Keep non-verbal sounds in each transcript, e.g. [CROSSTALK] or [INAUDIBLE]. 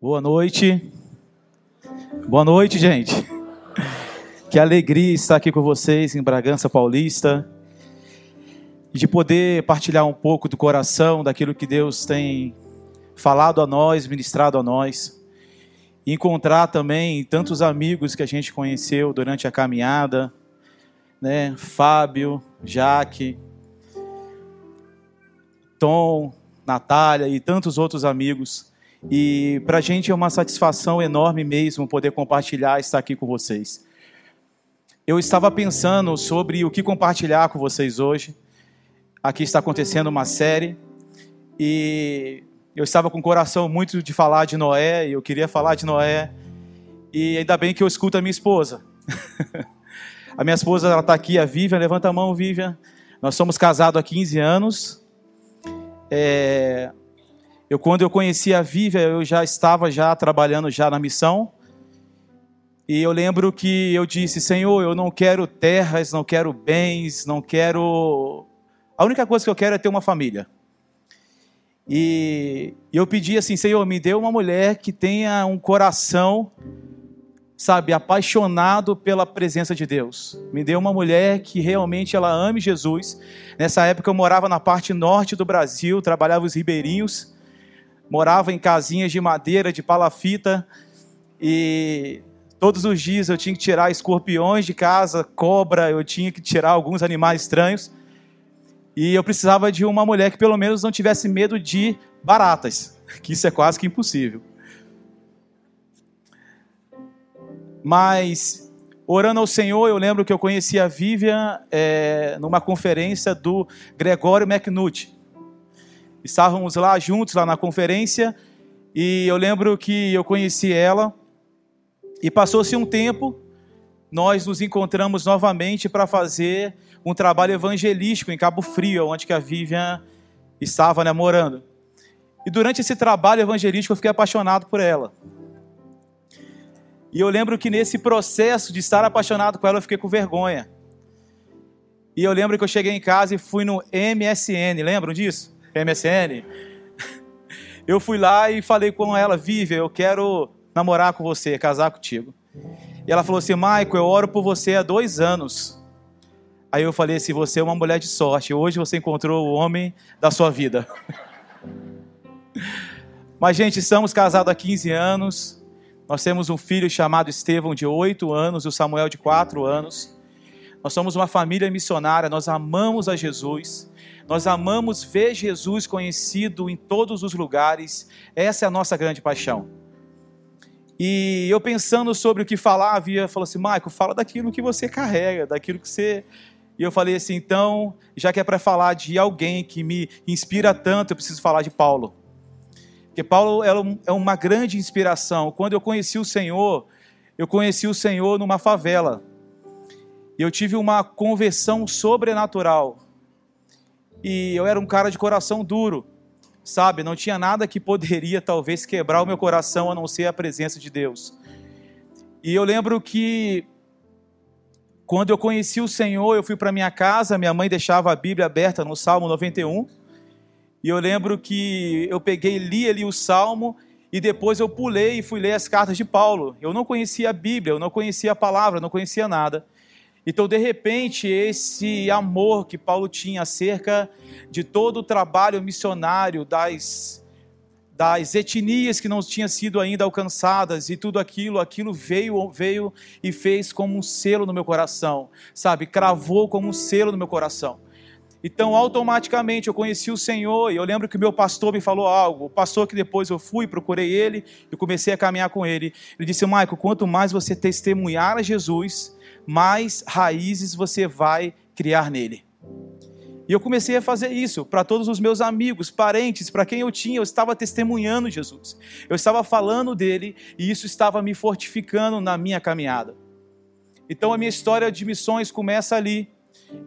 Boa noite. Boa noite, gente. Que alegria estar aqui com vocês em Bragança Paulista e de poder partilhar um pouco do coração daquilo que Deus tem falado a nós, ministrado a nós. Encontrar também tantos amigos que a gente conheceu durante a caminhada, né? Fábio, Jaque, Tom, Natália e tantos outros amigos. E para a gente é uma satisfação enorme mesmo poder compartilhar, estar aqui com vocês. Eu estava pensando sobre o que compartilhar com vocês hoje. Aqui está acontecendo uma série e eu estava com o coração muito de falar de Noé e eu queria falar de Noé. E ainda bem que eu escuto a minha esposa. [LAUGHS] a minha esposa ela está aqui, a Vivian. Levanta a mão, Vivian. Nós somos casados há 15 anos. É, eu quando eu conheci a Vivian, eu já estava já trabalhando já na missão. E eu lembro que eu disse, Senhor, eu não quero terras, não quero bens, não quero. A única coisa que eu quero é ter uma família. E eu pedi assim, Senhor, me dê uma mulher que tenha um coração, sabe, apaixonado pela presença de Deus. Me dê uma mulher que realmente ela ame Jesus. Nessa época eu morava na parte norte do Brasil, trabalhava os ribeirinhos morava em casinhas de madeira, de palafita, e todos os dias eu tinha que tirar escorpiões de casa, cobra, eu tinha que tirar alguns animais estranhos. E eu precisava de uma mulher que pelo menos não tivesse medo de baratas, [LAUGHS] que isso é quase que impossível. Mas, orando ao Senhor, eu lembro que eu conheci a Vivian é, numa conferência do Gregório McNutt. Estávamos lá juntos, lá na conferência, e eu lembro que eu conheci ela, e passou-se um tempo, nós nos encontramos novamente para fazer um trabalho evangelístico em Cabo Frio, onde que a Vivian estava né, morando. E durante esse trabalho evangelístico eu fiquei apaixonado por ela. E eu lembro que nesse processo de estar apaixonado com ela eu fiquei com vergonha. E eu lembro que eu cheguei em casa e fui no MSN, lembram disso? MSN. Eu fui lá e falei com ela, Vive, eu quero namorar com você, casar contigo. E ela falou assim, Maico, eu oro por você há dois anos. Aí eu falei assim, você é uma mulher de sorte, hoje você encontrou o homem da sua vida. [LAUGHS] Mas, gente, estamos casados há 15 anos. Nós temos um filho chamado Estevão, de 8 anos, e o Samuel, de 4 anos. Nós somos uma família missionária, nós amamos a Jesus. Nós amamos ver Jesus conhecido em todos os lugares. Essa é a nossa grande paixão. E eu pensando sobre o que falar, havia falou assim, Maico, fala daquilo que você carrega, daquilo que você. E eu falei assim, então, já que é para falar de alguém que me inspira tanto, eu preciso falar de Paulo. Porque Paulo é uma grande inspiração. Quando eu conheci o Senhor, eu conheci o Senhor numa favela. E eu tive uma conversão sobrenatural. E eu era um cara de coração duro, sabe? Não tinha nada que poderia [LAUGHS] talvez quebrar o meu coração a não ser a presença de Deus. E eu lembro que quando eu conheci o Senhor, eu fui para minha casa, minha mãe deixava a Bíblia aberta no Salmo 91. E eu lembro que eu peguei, li ali o Salmo e depois eu pulei e fui ler as cartas de Paulo. Eu não conhecia a Bíblia, eu não conhecia a palavra, não conhecia nada. Então, de repente, esse amor que Paulo tinha acerca de todo o trabalho missionário das, das etnias que não tinham sido ainda alcançadas e tudo aquilo, aquilo veio, veio e fez como um selo no meu coração, sabe? Cravou como um selo no meu coração. Então, automaticamente eu conheci o Senhor e eu lembro que meu pastor me falou algo. O pastor que depois eu fui, procurei ele e comecei a caminhar com ele. Ele disse: Maico, quanto mais você testemunhar a Jesus, mais raízes você vai criar nele. E eu comecei a fazer isso para todos os meus amigos, parentes, para quem eu tinha, eu estava testemunhando Jesus. Eu estava falando dele e isso estava me fortificando na minha caminhada. Então a minha história de missões começa ali.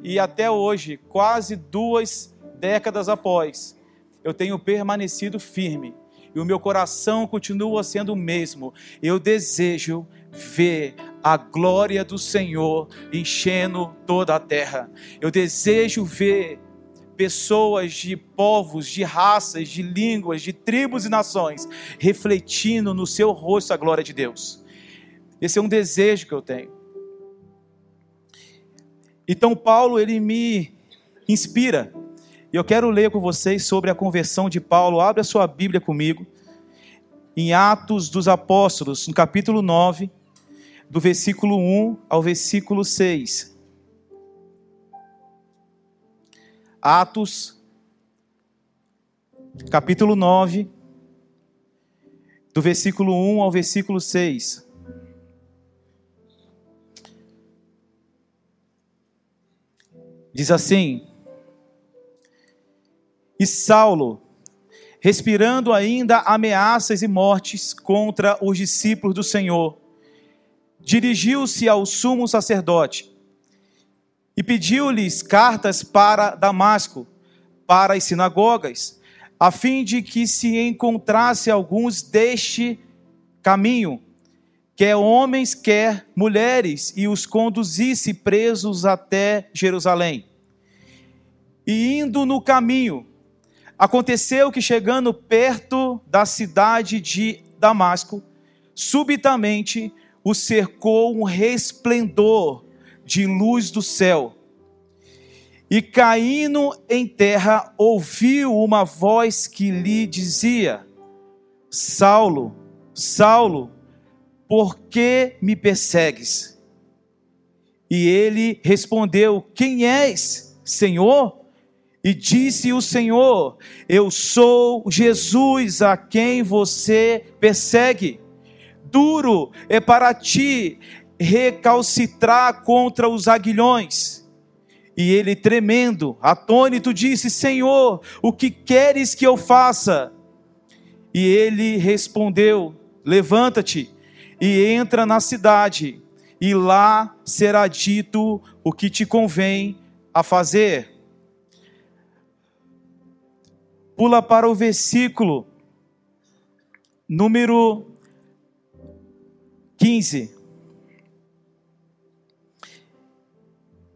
E até hoje, quase duas décadas após, eu tenho permanecido firme. E o meu coração continua sendo o mesmo. Eu desejo ver a glória do Senhor enchendo toda a terra. Eu desejo ver pessoas de povos, de raças, de línguas, de tribos e nações refletindo no seu rosto a glória de Deus. Esse é um desejo que eu tenho. Então Paulo ele me inspira. E eu quero ler com vocês sobre a conversão de Paulo. Abre a sua Bíblia comigo. Em Atos dos Apóstolos, no capítulo 9, do versículo 1 ao versículo 6. Atos, capítulo 9, do versículo 1 ao versículo 6. Diz assim: E Saulo, respirando ainda ameaças e mortes contra os discípulos do Senhor, dirigiu-se ao sumo sacerdote e pediu-lhes cartas para Damasco, para as sinagogas, a fim de que se encontrasse alguns deste caminho, quer homens, quer mulheres, e os conduzisse presos até Jerusalém. E indo no caminho, aconteceu que chegando perto da cidade de Damasco, subitamente o cercou um resplendor de luz do céu. E caindo em terra, ouviu uma voz que lhe dizia: Saulo, Saulo, por que me persegues? E ele respondeu: Quem és, Senhor? E disse o Senhor: Eu sou Jesus a quem você persegue. Duro é para ti recalcitrar contra os aguilhões. E ele, tremendo, atônito, disse: Senhor, o que queres que eu faça? E ele respondeu: Levanta-te e entra na cidade, e lá será dito o que te convém a fazer. Pula para o versículo número 15.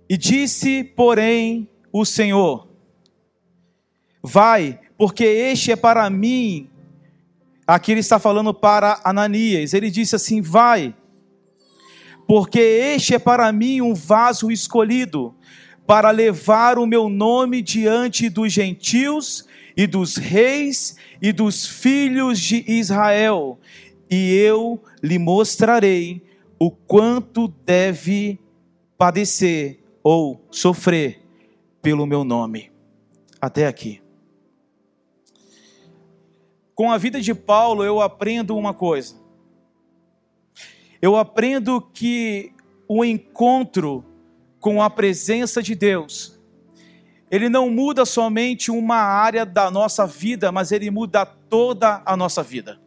E disse, porém, o Senhor: Vai, porque este é para mim. Aqui ele está falando para Ananias. Ele disse assim: Vai, porque este é para mim um vaso escolhido, para levar o meu nome diante dos gentios e dos reis e dos filhos de Israel, e eu lhe mostrarei o quanto deve padecer ou sofrer pelo meu nome. Até aqui. Com a vida de Paulo, eu aprendo uma coisa. Eu aprendo que o encontro com a presença de Deus, ele não muda somente uma área da nossa vida, mas ele muda toda a nossa vida.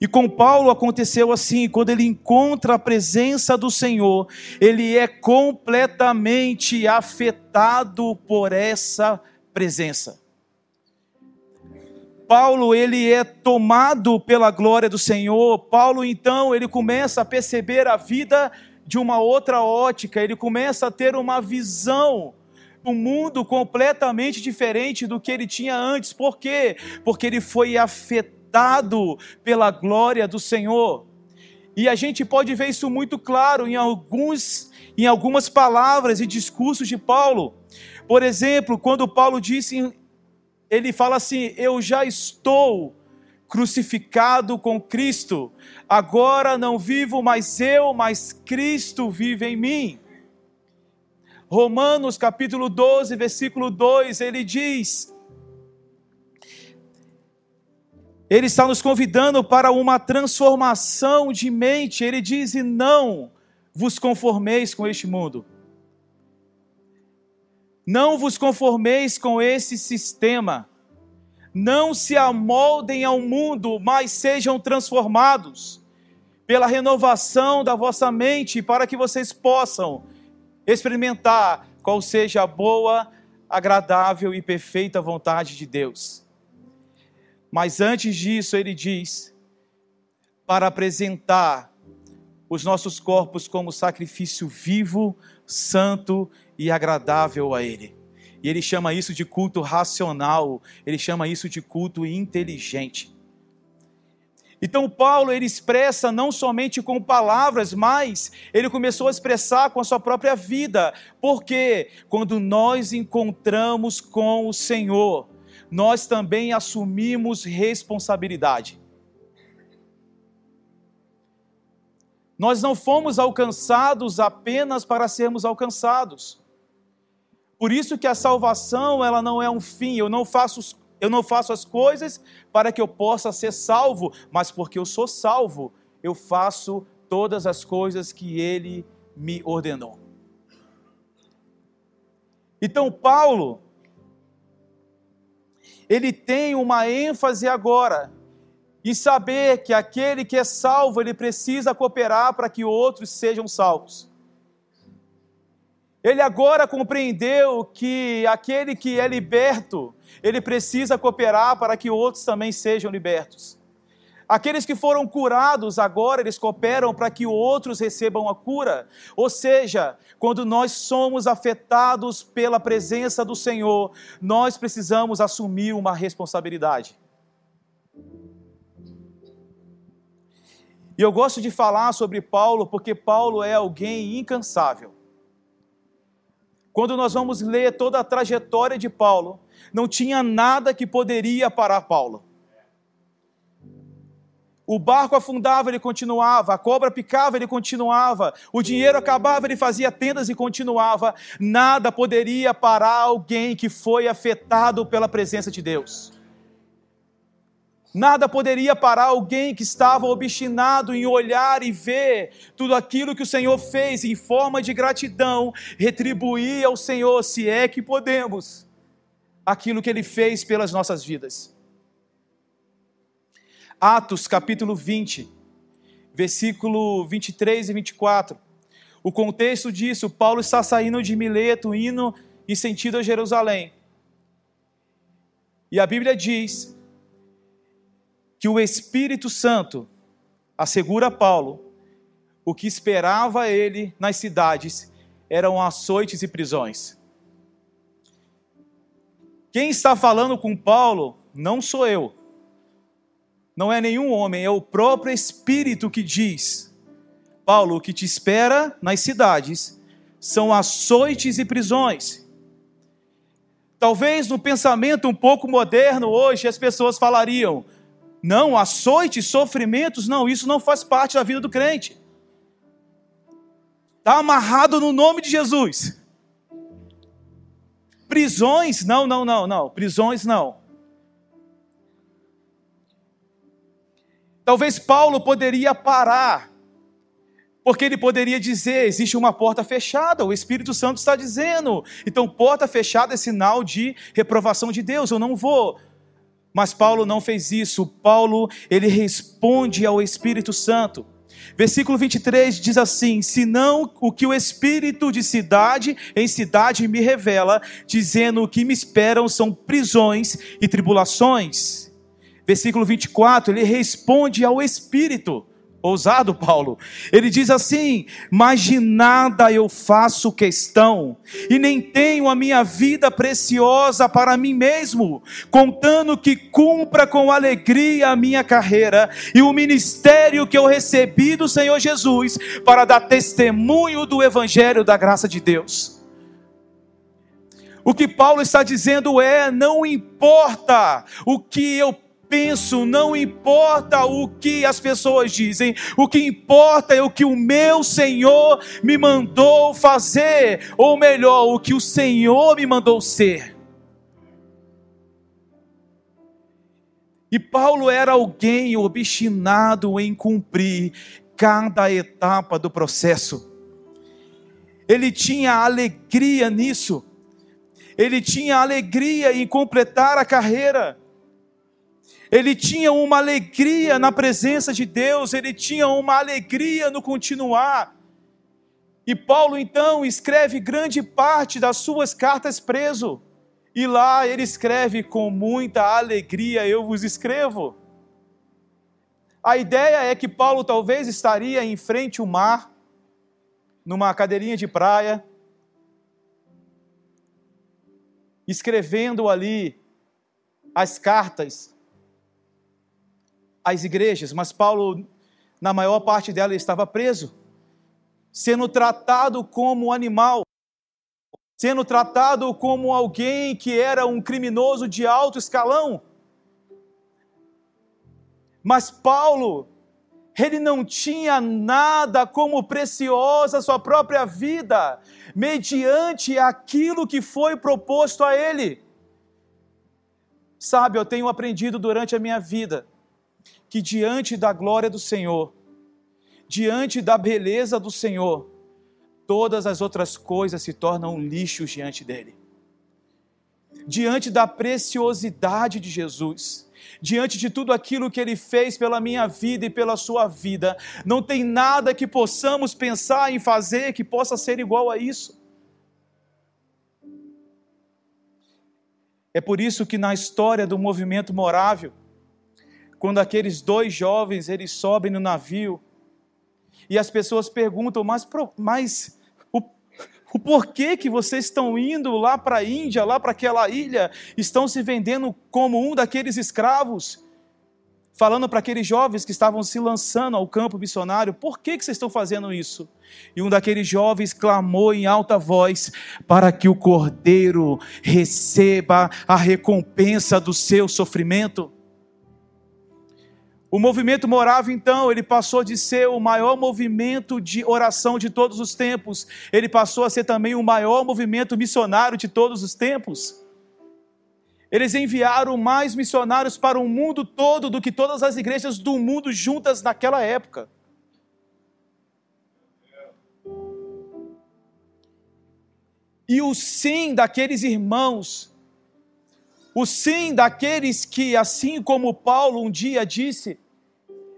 E com Paulo aconteceu assim, quando ele encontra a presença do Senhor, ele é completamente afetado por essa presença. Paulo, ele é tomado pela glória do Senhor. Paulo, então, ele começa a perceber a vida de uma outra ótica, ele começa a ter uma visão um mundo completamente diferente do que ele tinha antes. Por quê? Porque ele foi afetado pela glória do Senhor. E a gente pode ver isso muito claro em alguns em algumas palavras e discursos de Paulo. Por exemplo, quando Paulo disse, ele fala assim: "Eu já estou crucificado com Cristo. Agora não vivo mais eu, mas Cristo vive em mim." Romanos capítulo 12, versículo 2, ele diz: Ele está nos convidando para uma transformação de mente. Ele diz: e não vos conformeis com este mundo. Não vos conformeis com esse sistema. Não se amoldem ao mundo, mas sejam transformados pela renovação da vossa mente, para que vocês possam experimentar qual seja a boa, agradável e perfeita vontade de Deus. Mas antes disso, ele diz: para apresentar os nossos corpos como sacrifício vivo, santo e agradável a Ele. E ele chama isso de culto racional, ele chama isso de culto inteligente. Então Paulo ele expressa não somente com palavras, mas ele começou a expressar com a sua própria vida. Porque quando nós encontramos com o Senhor, nós também assumimos responsabilidade. Nós não fomos alcançados apenas para sermos alcançados. Por isso que a salvação, ela não é um fim. Eu não faço eu não faço as coisas para que eu possa ser salvo, mas porque eu sou salvo, eu faço todas as coisas que ele me ordenou. Então Paulo ele tem uma ênfase agora em saber que aquele que é salvo, ele precisa cooperar para que outros sejam salvos. Ele agora compreendeu que aquele que é liberto, ele precisa cooperar para que outros também sejam libertos. Aqueles que foram curados, agora eles cooperam para que outros recebam a cura. Ou seja, quando nós somos afetados pela presença do Senhor, nós precisamos assumir uma responsabilidade. E eu gosto de falar sobre Paulo porque Paulo é alguém incansável. Quando nós vamos ler toda a trajetória de Paulo, não tinha nada que poderia parar Paulo. O barco afundava, ele continuava. A cobra picava, ele continuava. O dinheiro acabava, ele fazia tendas e continuava. Nada poderia parar alguém que foi afetado pela presença de Deus. Nada poderia parar alguém que estava obstinado em olhar e ver tudo aquilo que o Senhor fez em forma de gratidão, retribuir ao Senhor, se é que podemos, aquilo que Ele fez pelas nossas vidas. Atos capítulo 20, versículo 23 e 24. O contexto disso, Paulo está saindo de Mileto, indo em sentido a Jerusalém. E a Bíblia diz que o Espírito Santo assegura a Paulo o que esperava ele nas cidades eram açoites e prisões. Quem está falando com Paulo não sou eu, não é nenhum homem, é o próprio Espírito que diz: Paulo, o que te espera nas cidades são açoites e prisões. Talvez no pensamento um pouco moderno hoje as pessoas falariam: não, açoites, sofrimentos, não, isso não faz parte da vida do crente. Está amarrado no nome de Jesus. Prisões, não, não, não, não. Prisões, não. Talvez Paulo poderia parar, porque ele poderia dizer: existe uma porta fechada, o Espírito Santo está dizendo. Então, porta fechada é sinal de reprovação de Deus, eu não vou. Mas Paulo não fez isso. Paulo, ele responde ao Espírito Santo. Versículo 23 diz assim: Senão o que o Espírito de cidade em cidade me revela, dizendo o que me esperam são prisões e tribulações. Versículo 24, ele responde ao Espírito. Ousado, Paulo. Ele diz assim: Mas de nada eu faço questão, e nem tenho a minha vida preciosa para mim mesmo, contando que cumpra com alegria a minha carreira e o ministério que eu recebi do Senhor Jesus, para dar testemunho do Evangelho da graça de Deus. O que Paulo está dizendo é: não importa o que eu penso, não importa o que as pessoas dizem, o que importa é o que o meu Senhor me mandou fazer, ou melhor, o que o Senhor me mandou ser. E Paulo era alguém obstinado em cumprir cada etapa do processo. Ele tinha alegria nisso. Ele tinha alegria em completar a carreira ele tinha uma alegria na presença de Deus, ele tinha uma alegria no continuar. E Paulo então escreve grande parte das suas cartas preso. E lá ele escreve com muita alegria: Eu vos escrevo. A ideia é que Paulo talvez estaria em frente ao mar, numa cadeirinha de praia, escrevendo ali as cartas às igrejas, mas Paulo, na maior parte dela, estava preso, sendo tratado como animal, sendo tratado como alguém que era um criminoso de alto escalão. Mas Paulo, ele não tinha nada como preciosa sua própria vida, mediante aquilo que foi proposto a ele. Sabe, eu tenho aprendido durante a minha vida que diante da glória do Senhor, diante da beleza do Senhor, todas as outras coisas se tornam lixos diante dele. Diante da preciosidade de Jesus, diante de tudo aquilo que Ele fez pela minha vida e pela sua vida, não tem nada que possamos pensar em fazer que possa ser igual a isso. É por isso que na história do movimento morável, quando aqueles dois jovens eles sobem no navio e as pessoas perguntam, mas, mas o porquê que vocês estão indo lá para a Índia, lá para aquela ilha, estão se vendendo como um daqueles escravos? Falando para aqueles jovens que estavam se lançando ao campo missionário, por que, que vocês estão fazendo isso? E um daqueles jovens clamou em alta voz para que o cordeiro receba a recompensa do seu sofrimento. O movimento morava então, ele passou de ser o maior movimento de oração de todos os tempos, ele passou a ser também o maior movimento missionário de todos os tempos. Eles enviaram mais missionários para o mundo todo do que todas as igrejas do mundo juntas naquela época. E o sim daqueles irmãos o sim daqueles que, assim como Paulo um dia disse,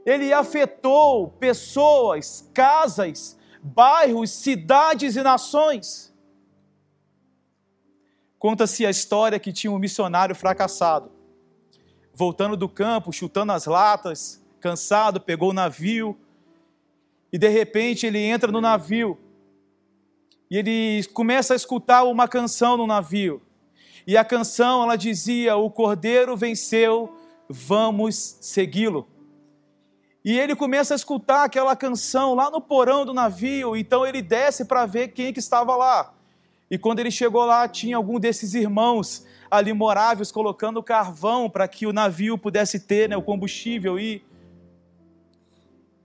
ele afetou pessoas, casas, bairros, cidades e nações. Conta-se a história que tinha um missionário fracassado, voltando do campo, chutando as latas, cansado, pegou o navio, e de repente ele entra no navio, e ele começa a escutar uma canção no navio. E a canção ela dizia: "O Cordeiro venceu, vamos segui-lo". E ele começa a escutar aquela canção lá no porão do navio, então ele desce para ver quem que estava lá. E quando ele chegou lá, tinha algum desses irmãos ali moráveis colocando carvão para que o navio pudesse ter né, o combustível e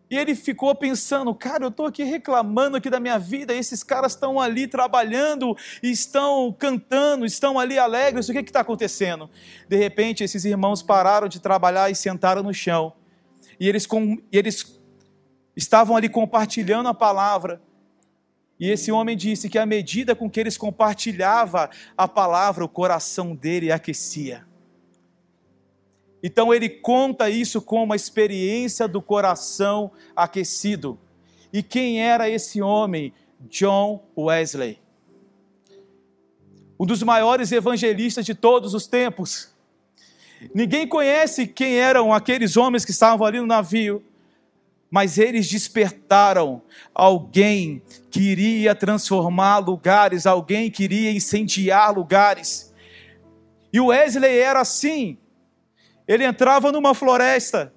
e ele ficou pensando, cara, eu estou aqui reclamando aqui da minha vida, esses caras estão ali trabalhando, estão cantando, estão ali alegres, o que está acontecendo? De repente, esses irmãos pararam de trabalhar e sentaram no chão. E eles, com, e eles estavam ali compartilhando a palavra. E esse homem disse que à medida com que eles compartilhavam a palavra, o coração dele aquecia. Então ele conta isso como uma experiência do coração aquecido. E quem era esse homem? John Wesley. Um dos maiores evangelistas de todos os tempos. Ninguém conhece quem eram aqueles homens que estavam ali no navio, mas eles despertaram alguém que iria transformar lugares, alguém que iria incendiar lugares. E Wesley era assim. Ele entrava numa floresta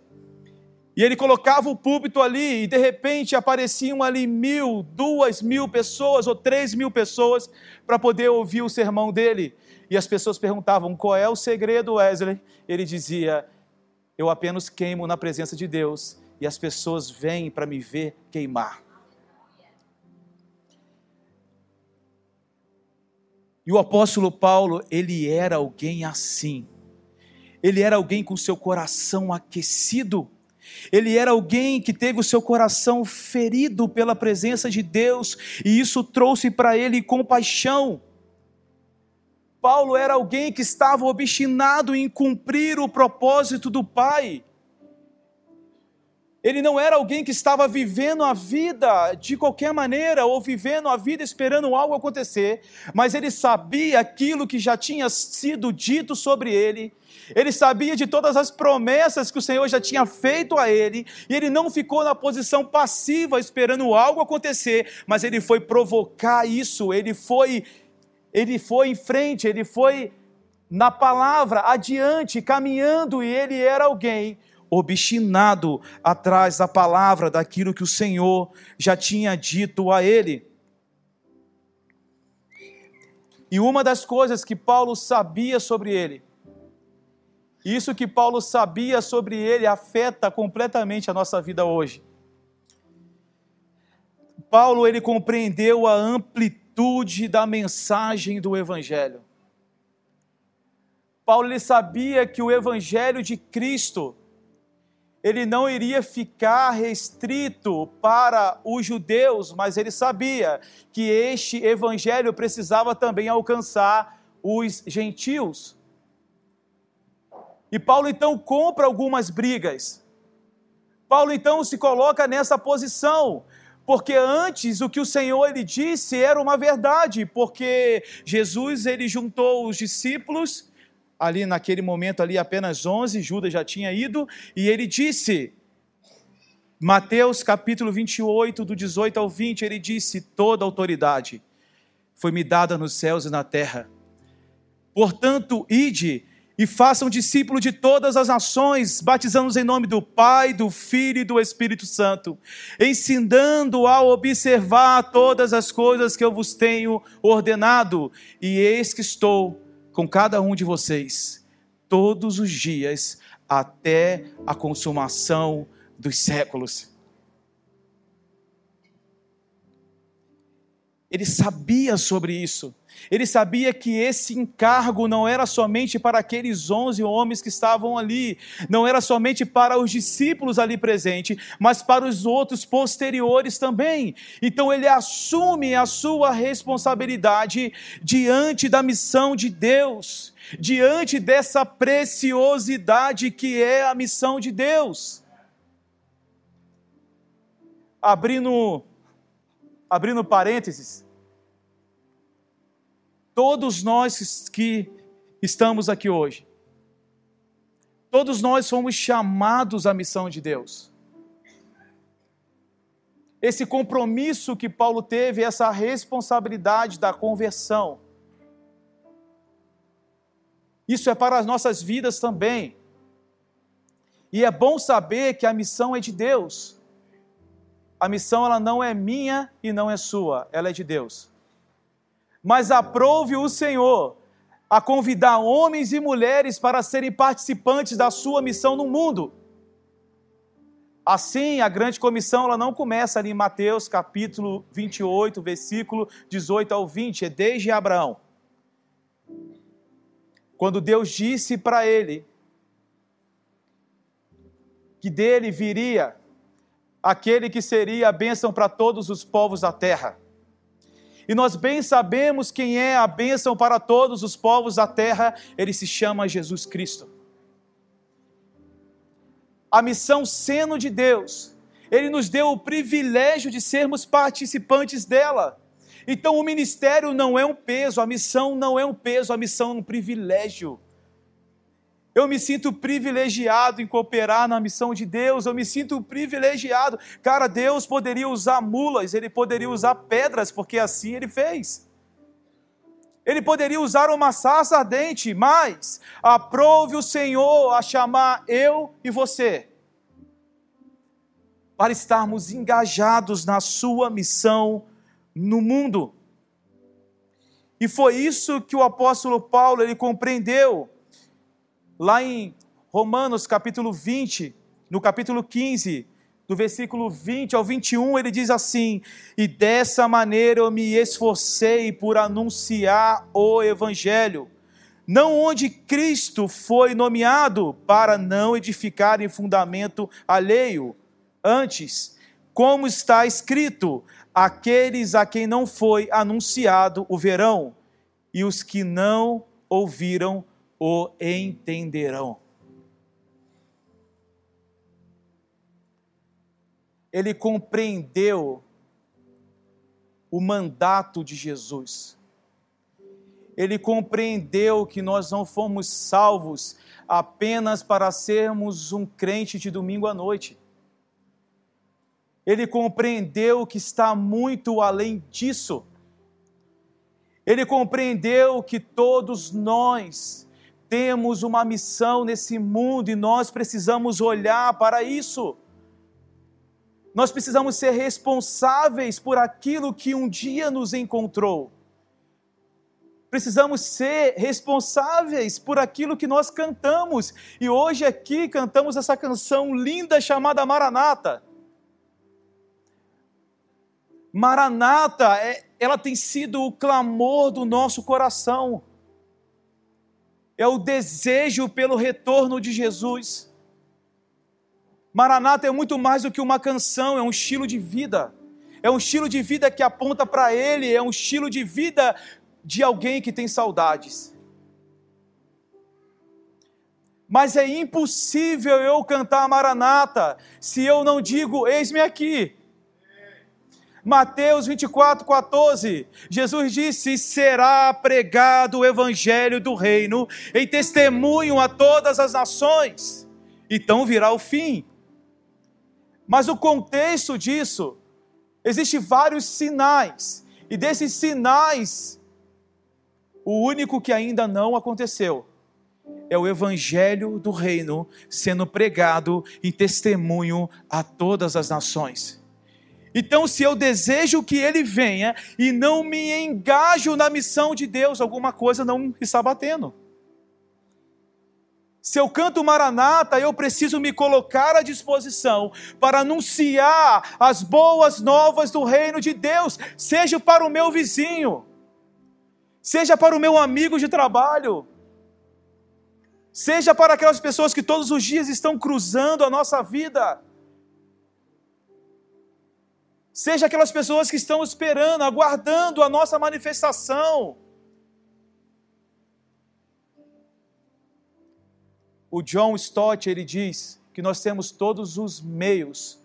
e ele colocava o púlpito ali e de repente apareciam ali mil, duas mil pessoas ou três mil pessoas para poder ouvir o sermão dele. E as pessoas perguntavam qual é o segredo, Wesley. Ele dizia: Eu apenas queimo na presença de Deus e as pessoas vêm para me ver queimar. E o apóstolo Paulo, ele era alguém assim ele era alguém com seu coração aquecido. Ele era alguém que teve o seu coração ferido pela presença de Deus, e isso trouxe para ele compaixão. Paulo era alguém que estava obstinado em cumprir o propósito do Pai. Ele não era alguém que estava vivendo a vida de qualquer maneira ou vivendo a vida esperando algo acontecer, mas ele sabia aquilo que já tinha sido dito sobre ele. Ele sabia de todas as promessas que o Senhor já tinha feito a ele, e ele não ficou na posição passiva esperando algo acontecer, mas ele foi provocar isso, ele foi ele foi em frente, ele foi na palavra adiante, caminhando, e ele era alguém obstinado atrás da palavra, daquilo que o Senhor já tinha dito a ele. E uma das coisas que Paulo sabia sobre ele, isso que Paulo sabia sobre ele afeta completamente a nossa vida hoje. Paulo ele compreendeu a amplitude da mensagem do evangelho. Paulo ele sabia que o evangelho de Cristo ele não iria ficar restrito para os judeus, mas ele sabia que este evangelho precisava também alcançar os gentios. E Paulo então compra algumas brigas. Paulo então se coloca nessa posição, porque antes o que o Senhor ele disse era uma verdade, porque Jesus ele juntou os discípulos ali naquele momento ali apenas 11, Judas já tinha ido, e ele disse, Mateus capítulo 28, do 18 ao 20, ele disse: Toda autoridade foi me dada nos céus e na terra. Portanto, ide e façam discípulo de todas as nações, batizando-os em nome do Pai, do Filho e do Espírito Santo, ensinando a observar todas as coisas que eu vos tenho ordenado, e eis que estou com cada um de vocês todos os dias até a consumação dos séculos. Ele sabia sobre isso. Ele sabia que esse encargo não era somente para aqueles onze homens que estavam ali, não era somente para os discípulos ali presentes, mas para os outros posteriores também. Então ele assume a sua responsabilidade diante da missão de Deus, diante dessa preciosidade que é a missão de Deus. Abrindo abrindo parênteses, todos nós que estamos aqui hoje, todos nós somos chamados à missão de Deus. Esse compromisso que Paulo teve, essa responsabilidade da conversão, isso é para as nossas vidas também. E é bom saber que a missão é de Deus a missão ela não é minha e não é sua, ela é de Deus. Mas aprove o Senhor a convidar homens e mulheres para serem participantes da sua missão no mundo. Assim, a grande comissão ela não começa ali em Mateus capítulo 28, versículo 18 ao 20, é desde Abraão. Quando Deus disse para ele que dele viria aquele que seria a bênção para todos os povos da terra. E nós bem sabemos quem é a bênção para todos os povos da terra, ele se chama Jesus Cristo. A missão sendo de Deus, ele nos deu o privilégio de sermos participantes dela. Então o ministério não é um peso, a missão não é um peso, a missão é um privilégio. Eu me sinto privilegiado em cooperar na missão de Deus, eu me sinto privilegiado. Cara, Deus poderia usar mulas, ele poderia usar pedras, porque assim ele fez. Ele poderia usar uma sarça ardente, mas aprove o Senhor a chamar eu e você para estarmos engajados na sua missão no mundo. E foi isso que o apóstolo Paulo ele compreendeu Lá em Romanos capítulo 20, no capítulo 15, do versículo 20 ao 21, ele diz assim: E dessa maneira eu me esforcei por anunciar o Evangelho, não onde Cristo foi nomeado, para não edificar em fundamento alheio. Antes, como está escrito, aqueles a quem não foi anunciado o verão, e os que não ouviram o entenderão. ele compreendeu o mandato de Jesus. Ele compreendeu que nós não fomos salvos apenas para sermos um crente de domingo à noite. Ele compreendeu que está muito além disso. Ele compreendeu que todos nós temos uma missão nesse mundo e nós precisamos olhar para isso. Nós precisamos ser responsáveis por aquilo que um dia nos encontrou. Precisamos ser responsáveis por aquilo que nós cantamos. E hoje aqui cantamos essa canção linda chamada Maranata. Maranata, é, ela tem sido o clamor do nosso coração. É o desejo pelo retorno de Jesus. Maranata é muito mais do que uma canção, é um estilo de vida. É um estilo de vida que aponta para Ele, é um estilo de vida de alguém que tem saudades. Mas é impossível eu cantar Maranata se eu não digo: Eis-me aqui. Mateus 24, 14, Jesus disse: Será pregado o evangelho do reino em testemunho a todas as nações, então virá o fim. Mas o contexto disso, existe vários sinais, e desses sinais, o único que ainda não aconteceu é o evangelho do reino sendo pregado em testemunho a todas as nações. Então, se eu desejo que ele venha e não me engajo na missão de Deus, alguma coisa não está batendo. Se eu canto Maranata, eu preciso me colocar à disposição para anunciar as boas novas do reino de Deus, seja para o meu vizinho, seja para o meu amigo de trabalho, seja para aquelas pessoas que todos os dias estão cruzando a nossa vida, seja aquelas pessoas que estão esperando, aguardando a nossa manifestação. o John Stott ele diz que nós temos todos os meios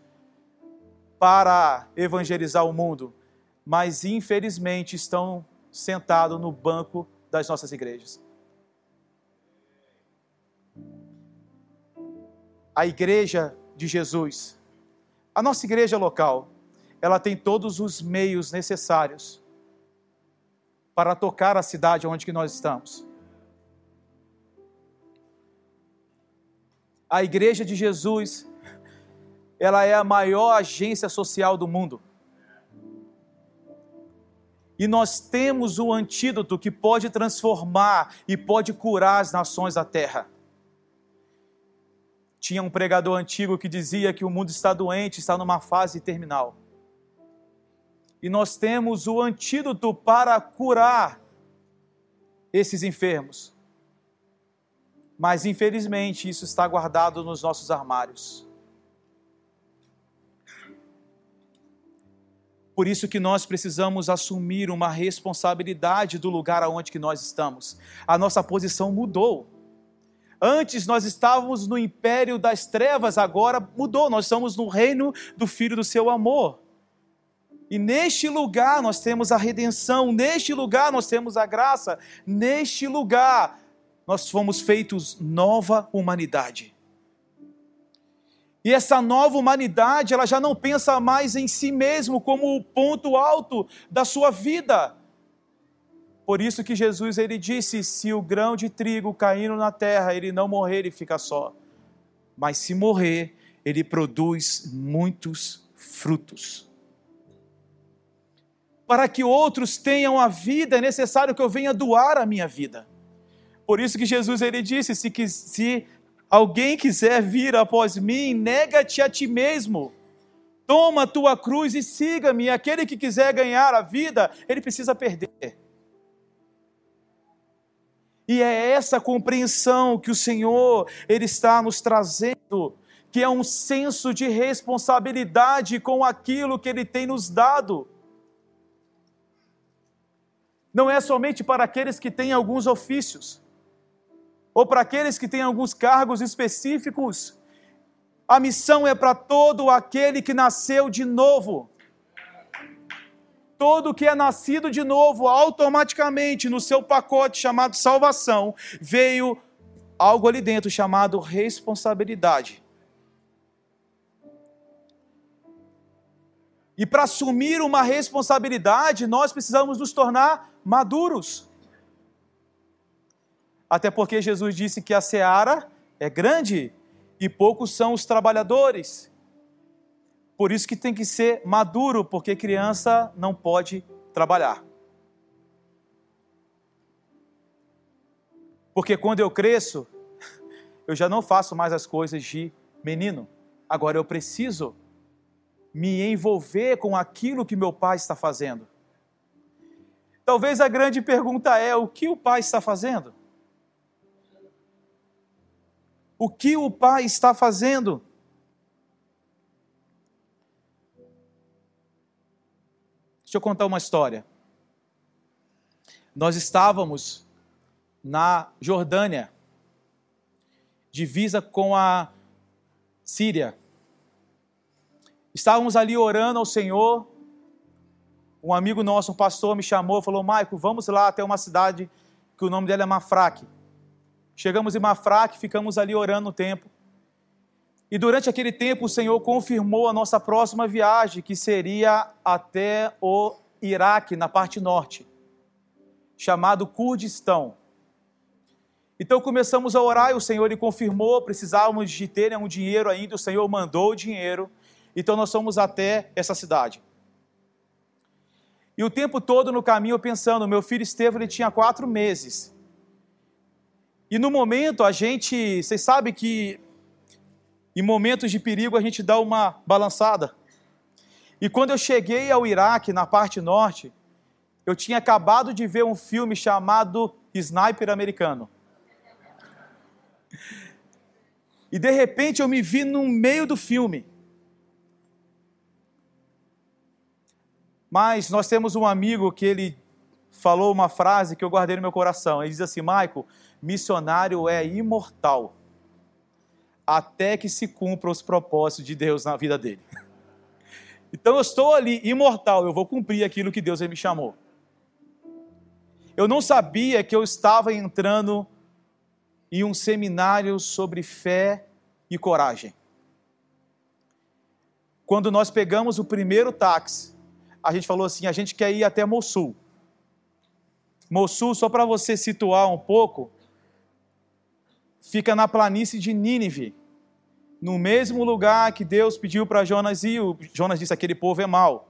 para evangelizar o mundo, mas infelizmente estão sentados no banco das nossas igrejas. A igreja de Jesus, a nossa igreja local, ela tem todos os meios necessários para tocar a cidade onde que nós estamos. a Igreja de Jesus, ela é a maior agência social do mundo. E nós temos o antídoto que pode transformar e pode curar as nações da terra. Tinha um pregador antigo que dizia que o mundo está doente, está numa fase terminal. E nós temos o antídoto para curar esses enfermos mas infelizmente isso está guardado nos nossos armários. Por isso que nós precisamos assumir uma responsabilidade do lugar aonde que nós estamos. A nossa posição mudou. Antes nós estávamos no império das trevas, agora mudou. Nós estamos no reino do filho do seu amor. E neste lugar nós temos a redenção, neste lugar nós temos a graça, neste lugar nós fomos feitos nova humanidade. E essa nova humanidade, ela já não pensa mais em si mesmo como o ponto alto da sua vida. Por isso que Jesus ele disse: se o grão de trigo caindo na terra, ele não morrer, ele fica só. Mas se morrer, ele produz muitos frutos. Para que outros tenham a vida, é necessário que eu venha doar a minha vida. Por isso que Jesus ele disse: se, se alguém quiser vir após mim, nega-te a ti mesmo. Toma a tua cruz e siga-me. Aquele que quiser ganhar a vida, ele precisa perder. E é essa compreensão que o Senhor ele está nos trazendo, que é um senso de responsabilidade com aquilo que ele tem nos dado. Não é somente para aqueles que têm alguns ofícios ou para aqueles que têm alguns cargos específicos. A missão é para todo aquele que nasceu de novo. Todo que é nascido de novo, automaticamente no seu pacote chamado salvação, veio algo ali dentro chamado responsabilidade. E para assumir uma responsabilidade, nós precisamos nos tornar maduros. Até porque Jesus disse que a seara é grande e poucos são os trabalhadores. Por isso que tem que ser maduro, porque criança não pode trabalhar. Porque quando eu cresço, [LAUGHS] eu já não faço mais as coisas de menino. Agora eu preciso me envolver com aquilo que meu pai está fazendo. Talvez a grande pergunta é: o que o pai está fazendo? O que o pai está fazendo? Deixa eu contar uma história. Nós estávamos na Jordânia, divisa com a Síria. Estávamos ali orando ao Senhor. Um amigo nosso, um pastor, me chamou e falou: Maico, vamos lá até uma cidade que o nome dela é Mafraque. Chegamos em Mafraque, ficamos ali orando um tempo. E durante aquele tempo o Senhor confirmou a nossa próxima viagem, que seria até o Iraque, na parte norte, chamado Kurdistão. Então começamos a orar e o Senhor lhe confirmou, precisávamos de ter um dinheiro ainda, o Senhor mandou o dinheiro. Então nós fomos até essa cidade. E o tempo todo no caminho pensando, meu filho Estevão ele tinha quatro meses. E no momento a gente, vocês sabem que em momentos de perigo a gente dá uma balançada. E quando eu cheguei ao Iraque, na parte norte, eu tinha acabado de ver um filme chamado Sniper Americano. E de repente eu me vi no meio do filme. Mas nós temos um amigo que ele falou uma frase que eu guardei no meu coração. Ele diz assim: Maico, missionário é imortal até que se cumpram os propósitos de Deus na vida dele. [LAUGHS] Então eu estou ali imortal, eu vou cumprir aquilo que Deus me chamou. Eu não sabia que eu estava entrando em um seminário sobre fé e coragem. Quando nós pegamos o primeiro táxi, a gente falou assim: a gente quer ir até Mossul. Mossul, só para você situar um pouco, fica na planície de Nínive, no mesmo lugar que Deus pediu para Jonas ir. O Jonas disse: aquele povo é mau.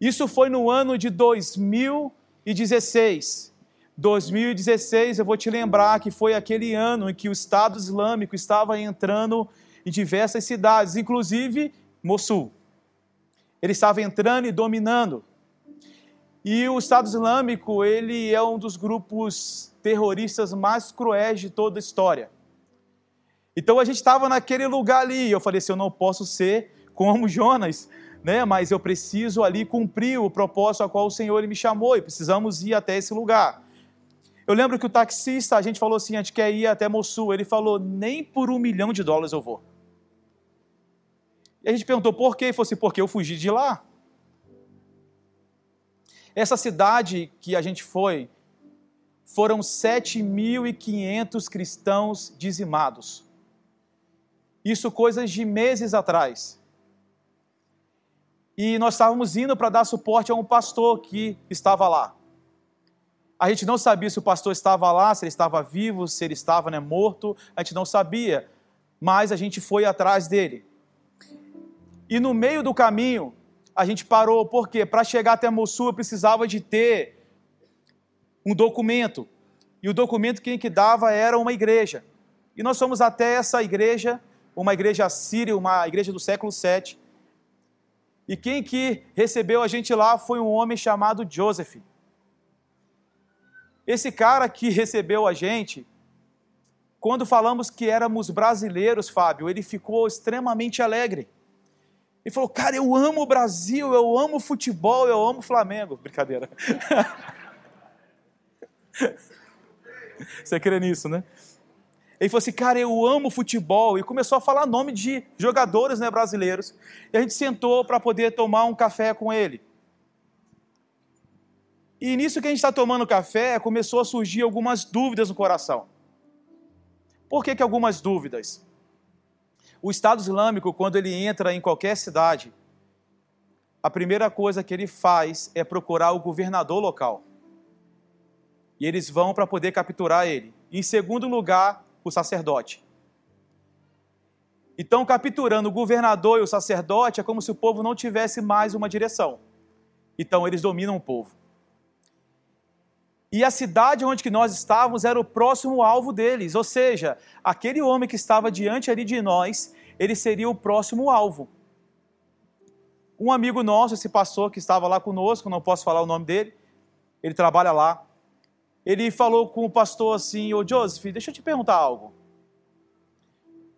Isso foi no ano de 2016. 2016, eu vou te lembrar que foi aquele ano em que o Estado Islâmico estava entrando em diversas cidades, inclusive Mossul. Ele estava entrando e dominando. E o Estado Islâmico, ele é um dos grupos terroristas mais cruéis de toda a história. Então a gente estava naquele lugar ali, e eu falei assim, eu não posso ser como [LAUGHS] Jonas, né? Mas eu preciso ali cumprir o propósito a qual o Senhor me chamou e precisamos ir até esse lugar. Eu lembro que o taxista, a gente falou assim, a gente quer ir até Mossul. Ele falou, nem por um milhão de dólares eu vou. E a gente perguntou por quê? Ele falou assim, porque eu fugi de lá. Essa cidade que a gente foi, foram 7.500 cristãos dizimados. Isso coisas de meses atrás. E nós estávamos indo para dar suporte a um pastor que estava lá. A gente não sabia se o pastor estava lá, se ele estava vivo, se ele estava né, morto, a gente não sabia, mas a gente foi atrás dele. E no meio do caminho, a gente parou, por quê? Para chegar até Mossul eu precisava de ter um documento. E o documento quem que dava era uma igreja. E nós fomos até essa igreja, uma igreja síria, uma igreja do século VII. E quem que recebeu a gente lá foi um homem chamado Joseph. Esse cara que recebeu a gente, quando falamos que éramos brasileiros, Fábio, ele ficou extremamente alegre. Ele falou: Cara, eu amo o Brasil, eu amo futebol, eu amo Flamengo. Brincadeira. [LAUGHS] Você crê nisso, né? Ele falou assim, cara, eu amo futebol. E começou a falar nome de jogadores né, brasileiros. E a gente sentou para poder tomar um café com ele. E nisso que a gente está tomando café, começou a surgir algumas dúvidas no coração. Por que, que algumas dúvidas? O Estado Islâmico, quando ele entra em qualquer cidade, a primeira coisa que ele faz é procurar o governador local. E eles vão para poder capturar ele. Em segundo lugar, o sacerdote. Então, capturando o governador e o sacerdote, é como se o povo não tivesse mais uma direção. Então, eles dominam o povo. E a cidade onde que nós estávamos era o próximo alvo deles, ou seja, aquele homem que estava diante ali de nós, ele seria o próximo alvo. Um amigo nosso, esse pastor que estava lá conosco, não posso falar o nome dele, ele trabalha lá. Ele falou com o pastor assim: Ô Joseph, deixa eu te perguntar algo.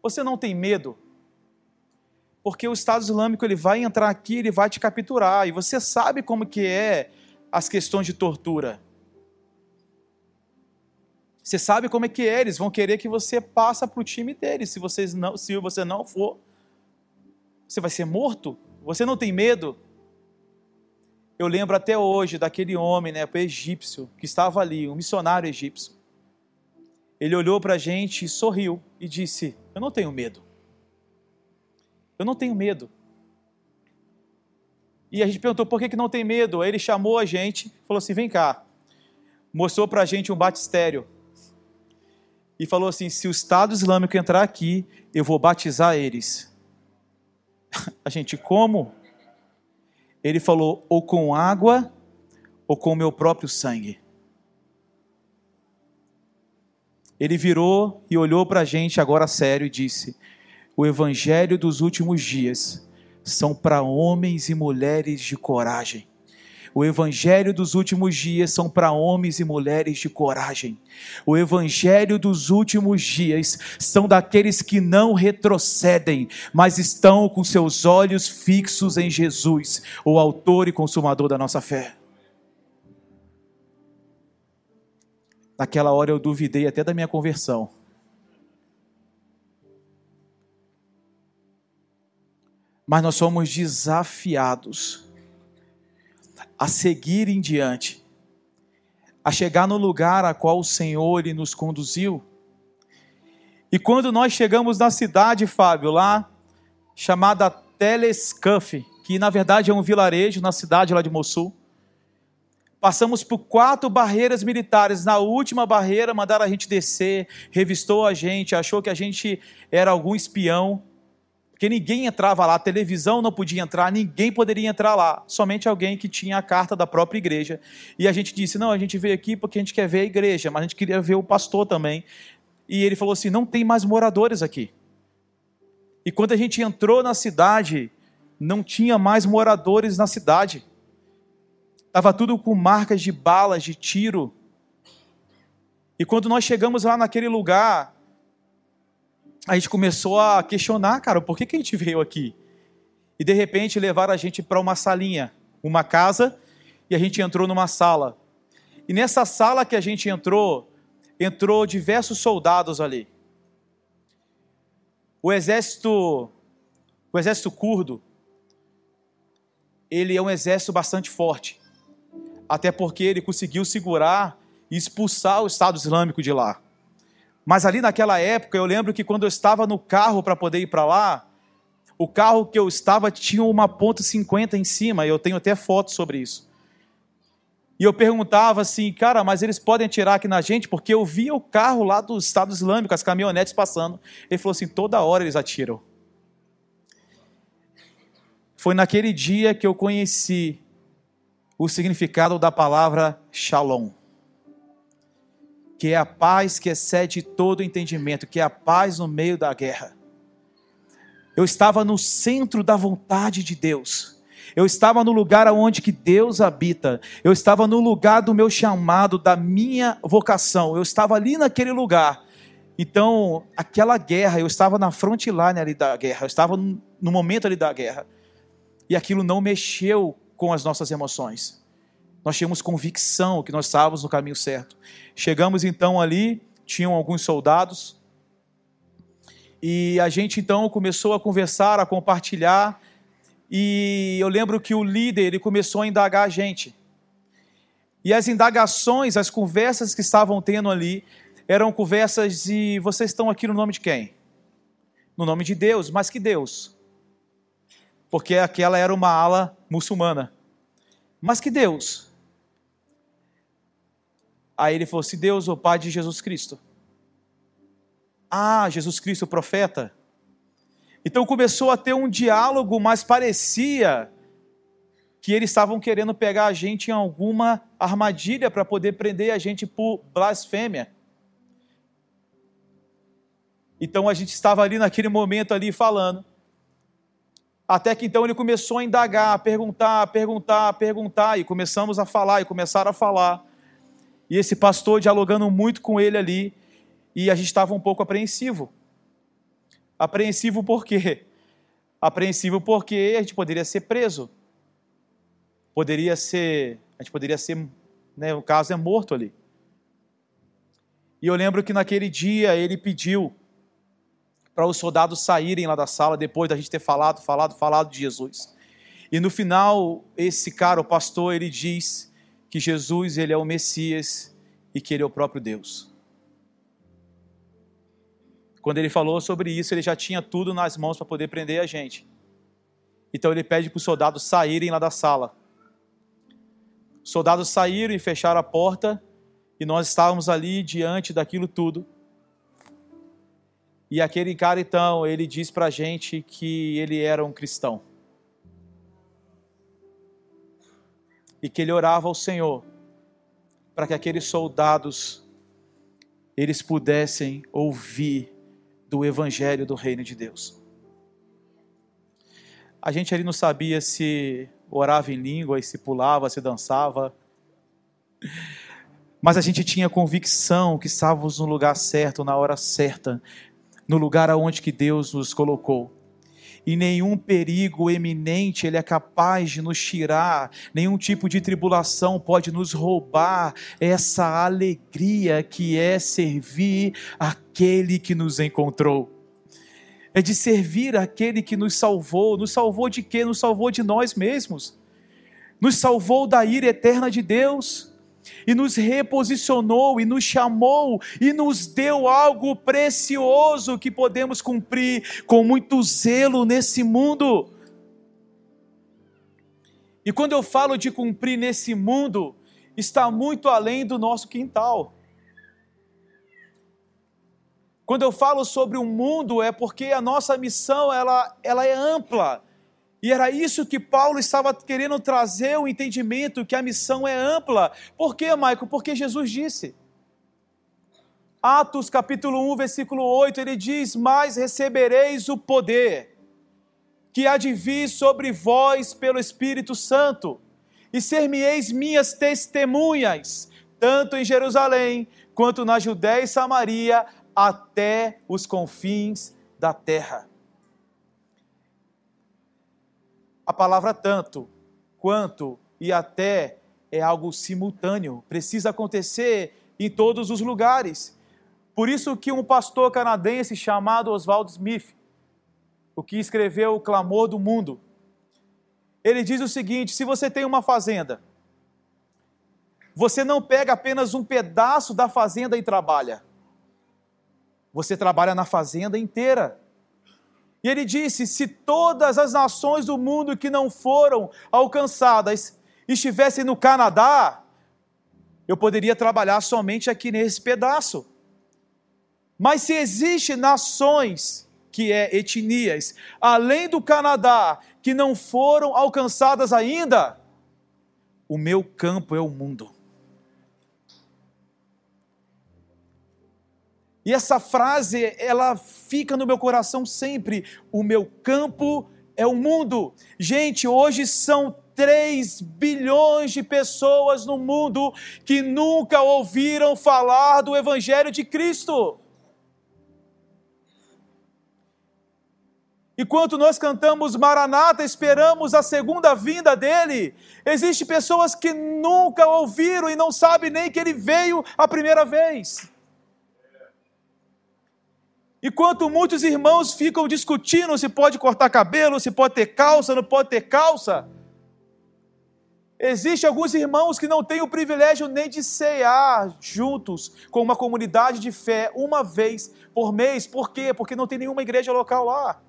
Você não tem medo? Porque o Estado Islâmico ele vai entrar aqui, ele vai te capturar, e você sabe como que é as questões de tortura. Você sabe como é que é, eles vão querer que você passe para o time deles. Se, vocês não, se você não for, você vai ser morto. Você não tem medo? Eu lembro até hoje daquele homem, né, egípcio, que estava ali, um missionário egípcio. Ele olhou para a gente e sorriu e disse: Eu não tenho medo. Eu não tenho medo. E a gente perguntou por que, que não tem medo. Aí ele chamou a gente, falou assim: Vem cá. Mostrou para a gente um batistério e falou assim: se o Estado Islâmico entrar aqui, eu vou batizar eles. [LAUGHS] A gente, como? Ele falou: ou com água, ou com o meu próprio sangue. Ele virou e olhou para a gente agora sério e disse: O evangelho dos últimos dias são para homens e mulheres de coragem. O evangelho dos últimos dias são para homens e mulheres de coragem. O evangelho dos últimos dias são daqueles que não retrocedem, mas estão com seus olhos fixos em Jesus, o autor e consumador da nossa fé. Naquela hora eu duvidei até da minha conversão. Mas nós somos desafiados a seguir em diante, a chegar no lugar a qual o Senhor nos conduziu. E quando nós chegamos na cidade, Fábio, lá chamada Telescuff, que na verdade é um vilarejo na cidade lá de Mossul, passamos por quatro barreiras militares. Na última barreira, mandaram a gente descer, revistou a gente, achou que a gente era algum espião porque ninguém entrava lá, a televisão não podia entrar, ninguém poderia entrar lá, somente alguém que tinha a carta da própria igreja. E a gente disse: não, a gente veio aqui porque a gente quer ver a igreja, mas a gente queria ver o pastor também. E ele falou assim: não tem mais moradores aqui. E quando a gente entrou na cidade, não tinha mais moradores na cidade. Estava tudo com marcas de balas, de tiro. E quando nós chegamos lá naquele lugar, a gente começou a questionar, cara, por que, que a gente veio aqui? E de repente levaram a gente para uma salinha, uma casa, e a gente entrou numa sala. E nessa sala que a gente entrou, entrou diversos soldados ali. O exército, o exército curdo, ele é um exército bastante forte. Até porque ele conseguiu segurar e expulsar o Estado Islâmico de lá. Mas ali naquela época, eu lembro que quando eu estava no carro para poder ir para lá, o carro que eu estava tinha uma ponta 50 em cima, eu tenho até fotos sobre isso. E eu perguntava assim, cara, mas eles podem atirar aqui na gente? Porque eu via o carro lá do Estado Islâmico, as caminhonetes passando. Ele falou assim: toda hora eles atiram. Foi naquele dia que eu conheci o significado da palavra shalom que é a paz que excede todo entendimento, que é a paz no meio da guerra. Eu estava no centro da vontade de Deus. Eu estava no lugar onde que Deus habita. Eu estava no lugar do meu chamado, da minha vocação. Eu estava ali naquele lugar. Então, aquela guerra, eu estava na frontline ali da guerra. Eu estava no momento ali da guerra. E aquilo não mexeu com as nossas emoções. Nós tínhamos convicção que nós estávamos no caminho certo. Chegamos então ali, tinham alguns soldados, E a gente então começou a conversar, a compartilhar. E eu lembro que o líder ele começou a indagar a gente. E as indagações, as conversas que estavam tendo ali, eram conversas de vocês estão aqui no nome de quem? No nome de Deus, mas que Deus? Porque aquela era uma ala muçulmana. Mas que Deus? Aí ele falou: se Deus, o Pai de Jesus Cristo. Ah, Jesus Cristo, profeta. Então começou a ter um diálogo, mas parecia que eles estavam querendo pegar a gente em alguma armadilha para poder prender a gente por blasfêmia. Então a gente estava ali naquele momento ali falando. Até que então ele começou a indagar, a perguntar, a perguntar, a perguntar, e começamos a falar, e começaram a falar. E esse pastor dialogando muito com ele ali, e a gente estava um pouco apreensivo. Apreensivo por quê? Apreensivo porque a gente poderia ser preso. Poderia ser, a gente poderia ser, né, o caso é morto ali. E eu lembro que naquele dia ele pediu para os soldados saírem lá da sala depois da gente ter falado, falado, falado de Jesus. E no final, esse cara, o pastor, ele diz que Jesus ele é o Messias e que ele é o próprio Deus. Quando ele falou sobre isso, ele já tinha tudo nas mãos para poder prender a gente. Então ele pede para os soldados saírem lá da sala. Os soldados saíram e fecharam a porta, e nós estávamos ali diante daquilo tudo. E aquele cara, então, ele diz para a gente que ele era um cristão. E que ele orava ao Senhor para que aqueles soldados eles pudessem ouvir do evangelho do reino de Deus. A gente ali não sabia se orava em língua, se pulava, se dançava. Mas a gente tinha convicção que estávamos no lugar certo, na hora certa, no lugar aonde que Deus nos colocou e nenhum perigo eminente ele é capaz de nos tirar, nenhum tipo de tribulação pode nos roubar essa alegria que é servir aquele que nos encontrou. É de servir aquele que nos salvou. Nos salvou de quê? Nos salvou de nós mesmos. Nos salvou da ira eterna de Deus e nos reposicionou e nos chamou e nos deu algo precioso que podemos cumprir com muito zelo nesse mundo. E quando eu falo de cumprir nesse mundo, está muito além do nosso quintal. Quando eu falo sobre o mundo, é porque a nossa missão ela, ela é ampla. E era isso que Paulo estava querendo trazer o entendimento que a missão é ampla. Por quê, Maico? Porque Jesus disse. Atos capítulo 1, versículo 8, ele diz: Mas recebereis o poder que há de vir sobre vós pelo Espírito Santo, e ser-me-eis minhas testemunhas, tanto em Jerusalém, quanto na Judéia e Samaria, até os confins da terra. A palavra tanto, quanto e até é algo simultâneo, precisa acontecer em todos os lugares. Por isso que um pastor canadense chamado Oswald Smith, o que escreveu O Clamor do Mundo, ele diz o seguinte: se você tem uma fazenda, você não pega apenas um pedaço da fazenda e trabalha. Você trabalha na fazenda inteira. Ele disse: se todas as nações do mundo que não foram alcançadas estivessem no Canadá, eu poderia trabalhar somente aqui nesse pedaço. Mas se existem nações, que é etnias, além do Canadá, que não foram alcançadas ainda, o meu campo é o mundo. E essa frase, ela fica no meu coração sempre. O meu campo é o mundo. Gente, hoje são 3 bilhões de pessoas no mundo que nunca ouviram falar do Evangelho de Cristo. Enquanto nós cantamos Maranata, esperamos a segunda vinda dele, existem pessoas que nunca ouviram e não sabem nem que ele veio a primeira vez. Enquanto muitos irmãos ficam discutindo se pode cortar cabelo, se pode ter calça, não pode ter calça. Existem alguns irmãos que não têm o privilégio nem de cear juntos com uma comunidade de fé uma vez por mês. Por quê? Porque não tem nenhuma igreja local lá.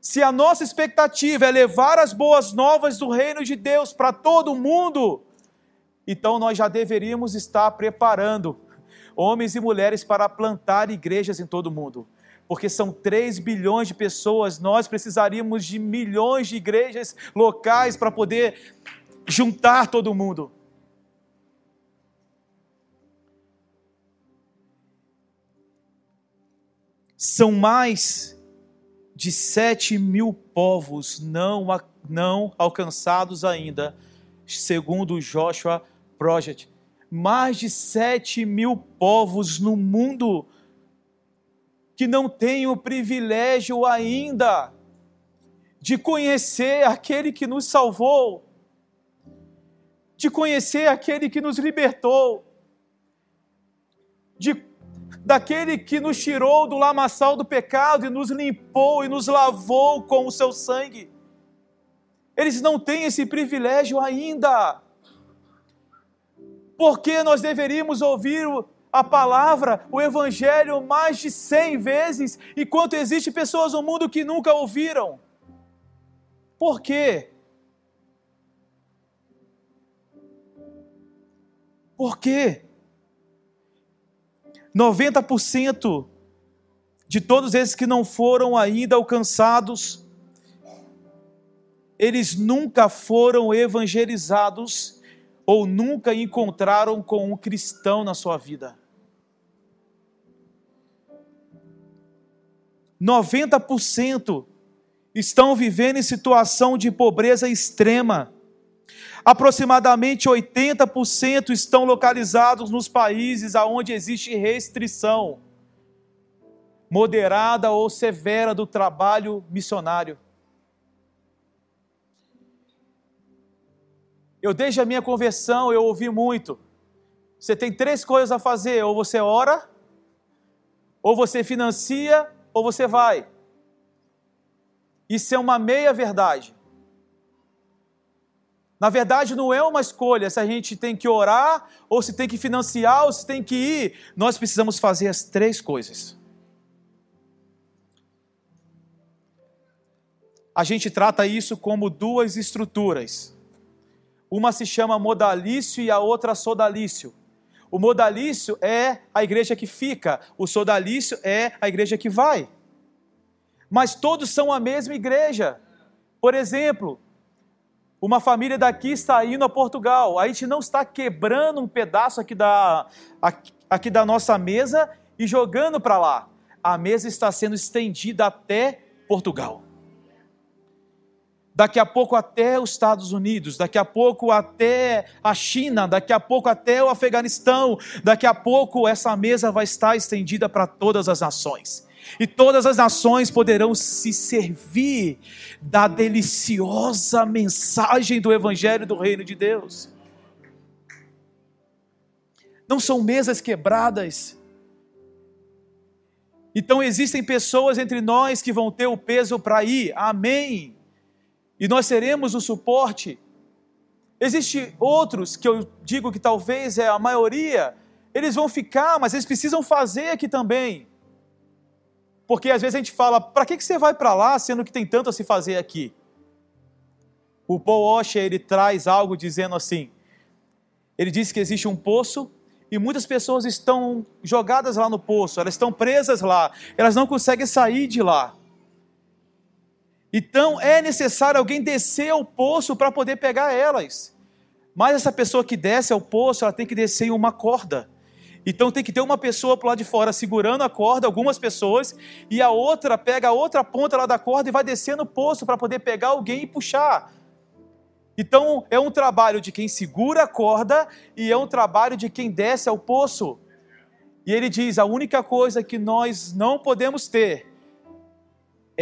Se a nossa expectativa é levar as boas novas do reino de Deus para todo mundo, então nós já deveríamos estar preparando homens e mulheres para plantar igrejas em todo o mundo. Porque são 3 bilhões de pessoas, nós precisaríamos de milhões de igrejas locais para poder juntar todo mundo. São mais de 7 mil povos não, não alcançados ainda, segundo o Joshua Project mais de 7 mil povos no mundo que não têm o privilégio ainda de conhecer aquele que nos salvou, de conhecer aquele que nos libertou, de, daquele que nos tirou do lamaçal do pecado e nos limpou e nos lavou com o seu sangue. Eles não têm esse privilégio ainda. Porque nós deveríamos ouvir a palavra, o evangelho mais de cem vezes, enquanto existe pessoas no mundo que nunca ouviram. Por quê? Por quê? 90% de todos esses que não foram ainda alcançados, eles nunca foram evangelizados ou nunca encontraram com um cristão na sua vida. 90% estão vivendo em situação de pobreza extrema. Aproximadamente 80% estão localizados nos países onde existe restrição moderada ou severa do trabalho missionário. Eu desde a minha conversão eu ouvi muito. Você tem três coisas a fazer: ou você ora, ou você financia, ou você vai. Isso é uma meia verdade. Na verdade, não é uma escolha se a gente tem que orar, ou se tem que financiar, ou se tem que ir. Nós precisamos fazer as três coisas. A gente trata isso como duas estruturas. Uma se chama modalício e a outra sodalício. O modalício é a igreja que fica, o sodalício é a igreja que vai. Mas todos são a mesma igreja. Por exemplo, uma família daqui está indo a Portugal. A gente não está quebrando um pedaço aqui da, aqui da nossa mesa e jogando para lá. A mesa está sendo estendida até Portugal daqui a pouco até os Estados Unidos, daqui a pouco até a China, daqui a pouco até o Afeganistão, daqui a pouco essa mesa vai estar estendida para todas as nações. E todas as nações poderão se servir da deliciosa mensagem do Evangelho do Reino de Deus. Não são mesas quebradas. Então existem pessoas entre nós que vão ter o peso para ir, amém e nós seremos o suporte. Existem outros que eu digo que talvez é a maioria, eles vão ficar, mas eles precisam fazer aqui também. Porque às vezes a gente fala, para que, você vai para lá sendo que tem tanto a se fazer aqui? O Paul Washer, ele traz algo dizendo assim, ele diz que existe um poço e muitas pessoas estão jogadas lá no poço, elas estão presas lá, elas não conseguem sair de lá. Então é necessário alguém descer ao poço para poder pegar elas. Mas essa pessoa que desce ao poço, ela tem que descer em uma corda. Então tem que ter uma pessoa para lá de fora segurando a corda, algumas pessoas, e a outra pega a outra ponta lá da corda e vai descendo o poço para poder pegar alguém e puxar. Então é um trabalho de quem segura a corda e é um trabalho de quem desce ao poço. E ele diz: a única coisa que nós não podemos ter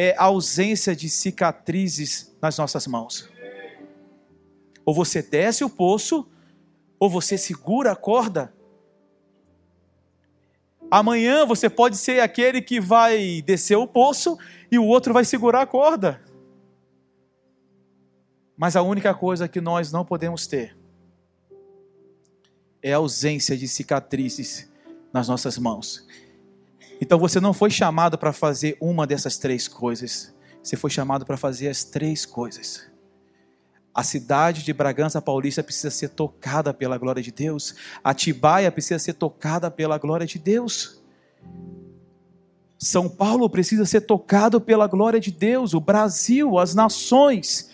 é a ausência de cicatrizes nas nossas mãos. Ou você desce o poço, ou você segura a corda. Amanhã você pode ser aquele que vai descer o poço e o outro vai segurar a corda. Mas a única coisa que nós não podemos ter é a ausência de cicatrizes nas nossas mãos. Então você não foi chamado para fazer uma dessas três coisas. Você foi chamado para fazer as três coisas. A cidade de Bragança Paulista precisa ser tocada pela glória de Deus. Atibaia precisa ser tocada pela glória de Deus. São Paulo precisa ser tocado pela glória de Deus. O Brasil, as nações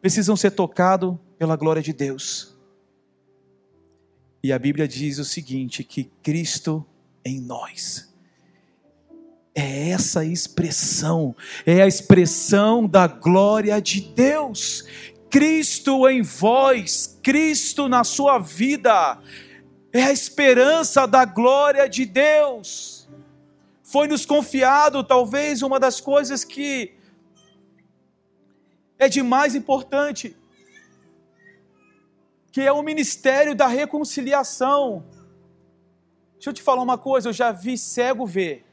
precisam ser tocados pela glória de Deus. E a Bíblia diz o seguinte: que Cristo em nós. É essa expressão, é a expressão da glória de Deus. Cristo em vós, Cristo na sua vida, é a esperança da glória de Deus. Foi nos confiado, talvez, uma das coisas que é de mais importante, que é o ministério da reconciliação. Deixa eu te falar uma coisa, eu já vi cego ver.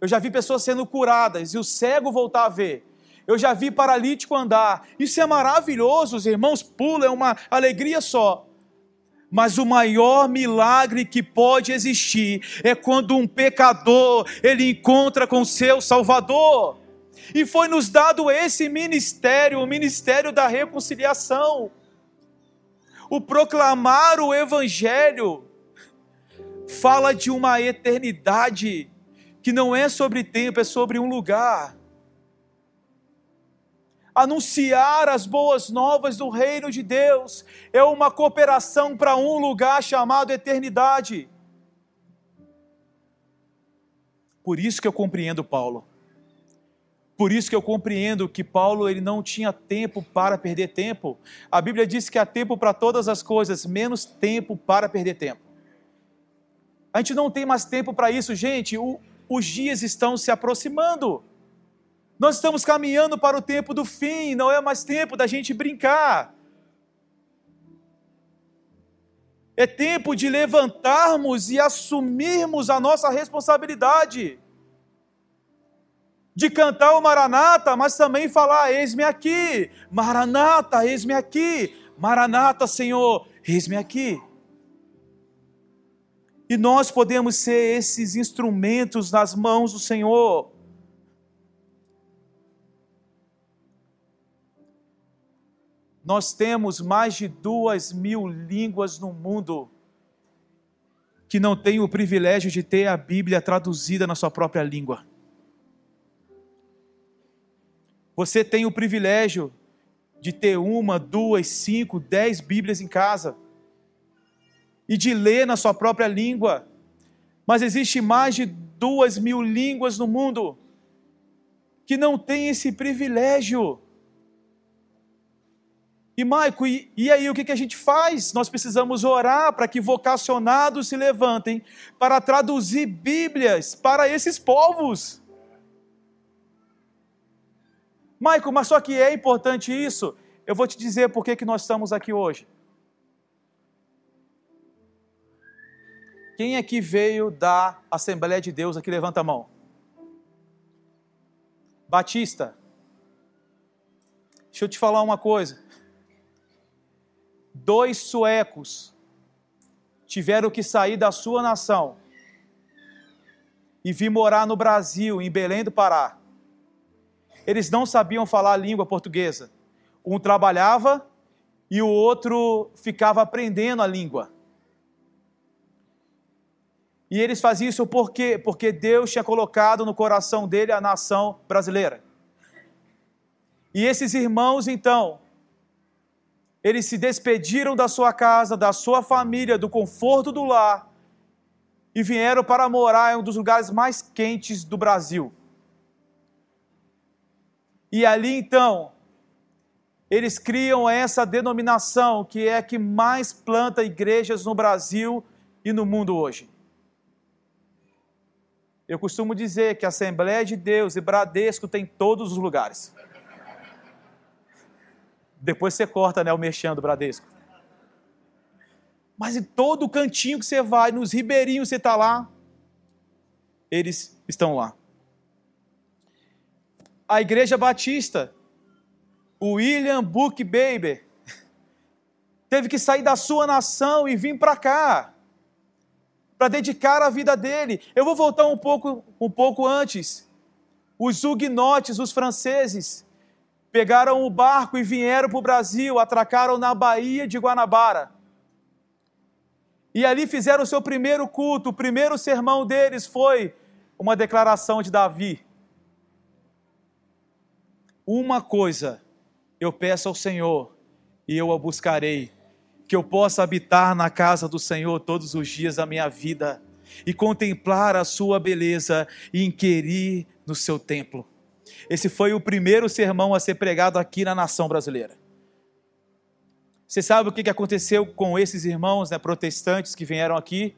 Eu já vi pessoas sendo curadas e o cego voltar a ver eu já vi paralítico andar. Isso é maravilhoso, os irmãos pulam, é uma alegria só. Mas o maior milagre que pode existir é quando um pecador ele encontra com seu Salvador. E foi nos dado esse ministério, o ministério da reconciliação. O proclamar o evangelho fala de uma eternidade que não é sobre tempo, é sobre um lugar anunciar as boas novas do reino de Deus é uma cooperação para um lugar chamado eternidade. Por isso que eu compreendo Paulo. Por isso que eu compreendo que Paulo ele não tinha tempo para perder tempo. A Bíblia diz que há tempo para todas as coisas, menos tempo para perder tempo. A gente não tem mais tempo para isso, gente. O, os dias estão se aproximando. Nós estamos caminhando para o tempo do fim, não é mais tempo da gente brincar. É tempo de levantarmos e assumirmos a nossa responsabilidade. De cantar o Maranata, mas também falar: Eis-me aqui, Maranata, eis-me aqui, Maranata, Senhor, eis-me aqui. E nós podemos ser esses instrumentos nas mãos do Senhor. Nós temos mais de duas mil línguas no mundo que não têm o privilégio de ter a Bíblia traduzida na sua própria língua. Você tem o privilégio de ter uma, duas, cinco, dez Bíblias em casa e de ler na sua própria língua. Mas existe mais de duas mil línguas no mundo que não têm esse privilégio. E Maico, e, e aí o que, que a gente faz? Nós precisamos orar para que vocacionados se levantem para traduzir Bíblias para esses povos. Maico, mas só que é importante isso. Eu vou te dizer por que, que nós estamos aqui hoje. Quem é que veio da Assembleia de Deus aqui? Levanta a mão. Batista. Deixa eu te falar uma coisa dois suecos tiveram que sair da sua nação e vir morar no Brasil, em Belém do Pará. Eles não sabiam falar a língua portuguesa. Um trabalhava e o outro ficava aprendendo a língua. E eles faziam isso por quê? Porque Deus tinha colocado no coração dele a nação brasileira. E esses irmãos, então, eles se despediram da sua casa, da sua família, do conforto do lar e vieram para morar em um dos lugares mais quentes do Brasil. E ali então, eles criam essa denominação que é a que mais planta igrejas no Brasil e no mundo hoje. Eu costumo dizer que Assembleia de Deus e Bradesco tem todos os lugares. Depois você corta né, o mexendo do Bradesco. Mas em todo cantinho que você vai, nos ribeirinhos você está lá, eles estão lá. A Igreja Batista, o William Book Baber, teve que sair da sua nação e vir para cá para dedicar a vida dele. Eu vou voltar um pouco, um pouco antes. Os huguenotes, os franceses, pegaram o barco e vieram para o Brasil, atracaram na Baía de Guanabara. E ali fizeram o seu primeiro culto. O primeiro sermão deles foi uma declaração de Davi. Uma coisa eu peço ao Senhor e eu a buscarei, que eu possa habitar na casa do Senhor todos os dias da minha vida e contemplar a sua beleza e inquirir no seu templo. Esse foi o primeiro sermão a ser pregado aqui na nação brasileira. Você sabe o que aconteceu com esses irmãos né, protestantes que vieram aqui?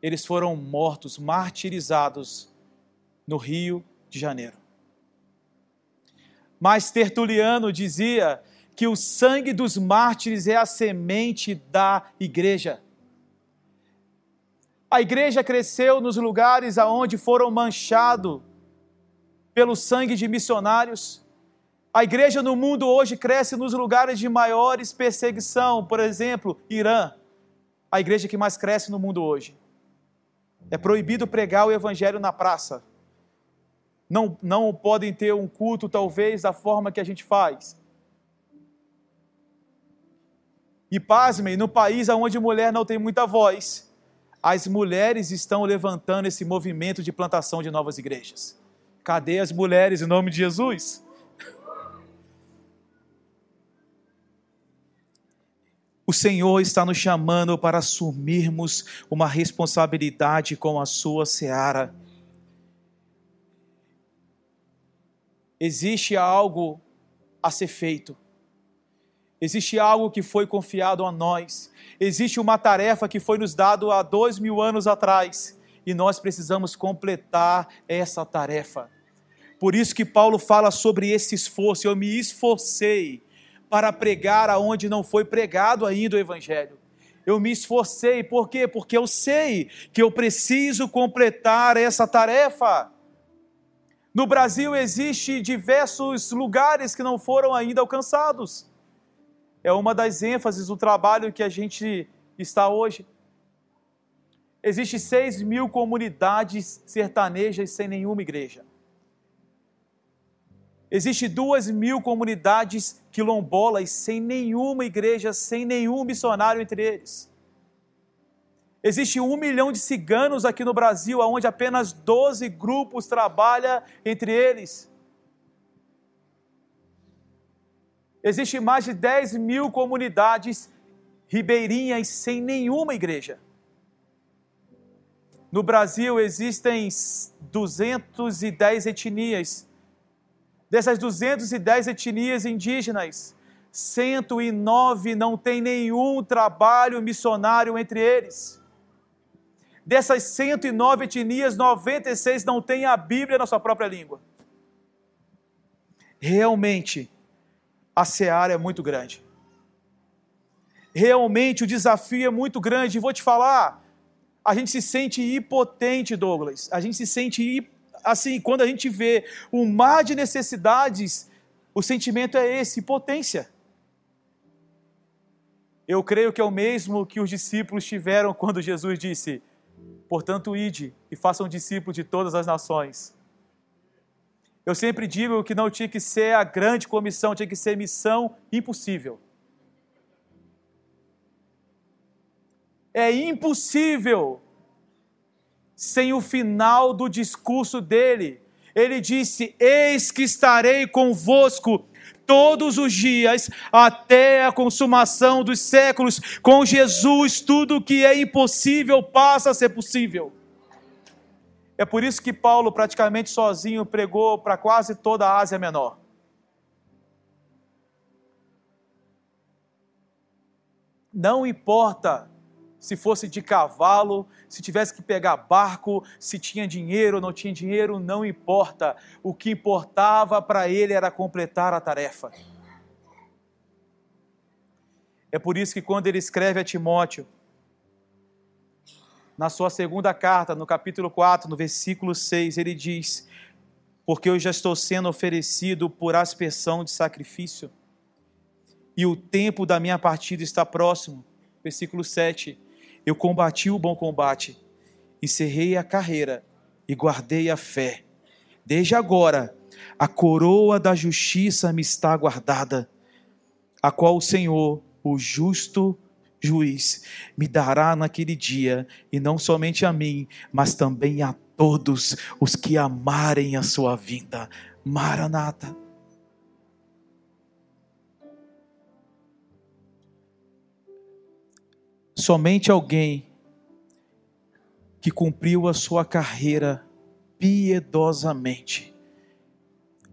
Eles foram mortos, martirizados no Rio de Janeiro. Mas Tertuliano dizia que o sangue dos mártires é a semente da igreja. A igreja cresceu nos lugares aonde foram manchados pelo sangue de missionários, a igreja no mundo hoje cresce nos lugares de maiores perseguição, por exemplo, Irã, a igreja que mais cresce no mundo hoje. É proibido pregar o evangelho na praça. Não, não podem ter um culto, talvez, da forma que a gente faz. E pasmem, no país onde mulher não tem muita voz, as mulheres estão levantando esse movimento de plantação de novas igrejas. Cadê as mulheres em nome de Jesus? O Senhor está nos chamando para assumirmos uma responsabilidade com a sua seara. Existe algo a ser feito. Existe algo que foi confiado a nós. Existe uma tarefa que foi nos dado há dois mil anos atrás. E nós precisamos completar essa tarefa. Por isso que Paulo fala sobre esse esforço. Eu me esforcei para pregar aonde não foi pregado ainda o Evangelho. Eu me esforcei, por quê? Porque eu sei que eu preciso completar essa tarefa. No Brasil existe diversos lugares que não foram ainda alcançados. É uma das ênfases do trabalho que a gente está hoje. Existem 6 mil comunidades sertanejas sem nenhuma igreja. Existem duas mil comunidades quilombolas sem nenhuma igreja, sem nenhum missionário entre eles. Existe um milhão de ciganos aqui no Brasil, onde apenas 12 grupos trabalham entre eles. Existem mais de 10 mil comunidades ribeirinhas sem nenhuma igreja. No Brasil existem 210 etnias Dessas 210 etnias indígenas, 109 não tem nenhum trabalho missionário entre eles. Dessas 109 etnias, 96 não têm a Bíblia na sua própria língua. Realmente, a seara é muito grande. Realmente, o desafio é muito grande. E vou te falar, a gente se sente impotente, Douglas. A gente se sente assim, quando a gente vê um mar de necessidades, o sentimento é esse, potência. Eu creio que é o mesmo que os discípulos tiveram quando Jesus disse: Portanto, ide e façam discípulos de todas as nações. Eu sempre digo que não tinha que ser a grande comissão, tinha que ser missão impossível. É impossível sem o final do discurso dele. Ele disse: Eis que estarei convosco todos os dias até a consumação dos séculos. Com Jesus, tudo que é impossível passa a ser possível. É por isso que Paulo, praticamente sozinho, pregou para quase toda a Ásia Menor. Não importa se fosse de cavalo, se tivesse que pegar barco, se tinha dinheiro ou não tinha dinheiro, não importa. O que importava para ele era completar a tarefa. É por isso que quando ele escreve a Timóteo, na sua segunda carta, no capítulo 4, no versículo 6, ele diz: Porque eu já estou sendo oferecido por aspersão de sacrifício, e o tempo da minha partida está próximo. Versículo 7: Eu combati o bom combate, encerrei a carreira e guardei a fé. Desde agora, a coroa da justiça me está guardada, a qual o Senhor, o justo juiz me dará naquele dia, e não somente a mim, mas também a todos os que amarem a sua vinda. Maranata. Somente alguém que cumpriu a sua carreira piedosamente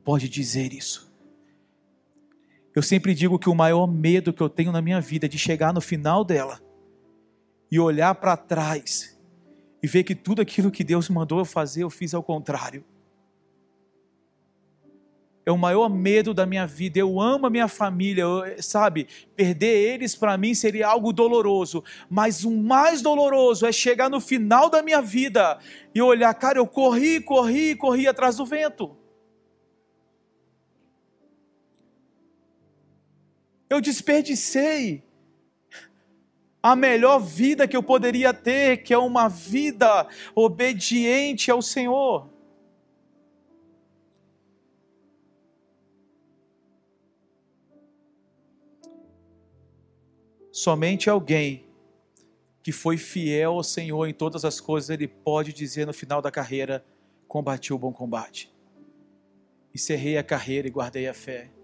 pode dizer isso. Eu sempre digo que o maior medo que eu tenho na minha vida é de chegar no final dela e olhar para trás e ver que tudo aquilo que Deus mandou eu fazer, eu fiz ao contrário. É o maior medo da minha vida. Eu amo a minha família, eu, sabe? Perder eles para mim seria algo doloroso. Mas o mais doloroso é chegar no final da minha vida e olhar, cara, eu corri, corri, corri atrás do vento. Eu desperdicei a melhor vida que eu poderia ter, que é uma vida obediente ao Senhor. Somente alguém que foi fiel ao Senhor em todas as coisas, ele pode dizer no final da carreira: combati o bom combate, encerrei a carreira e guardei a fé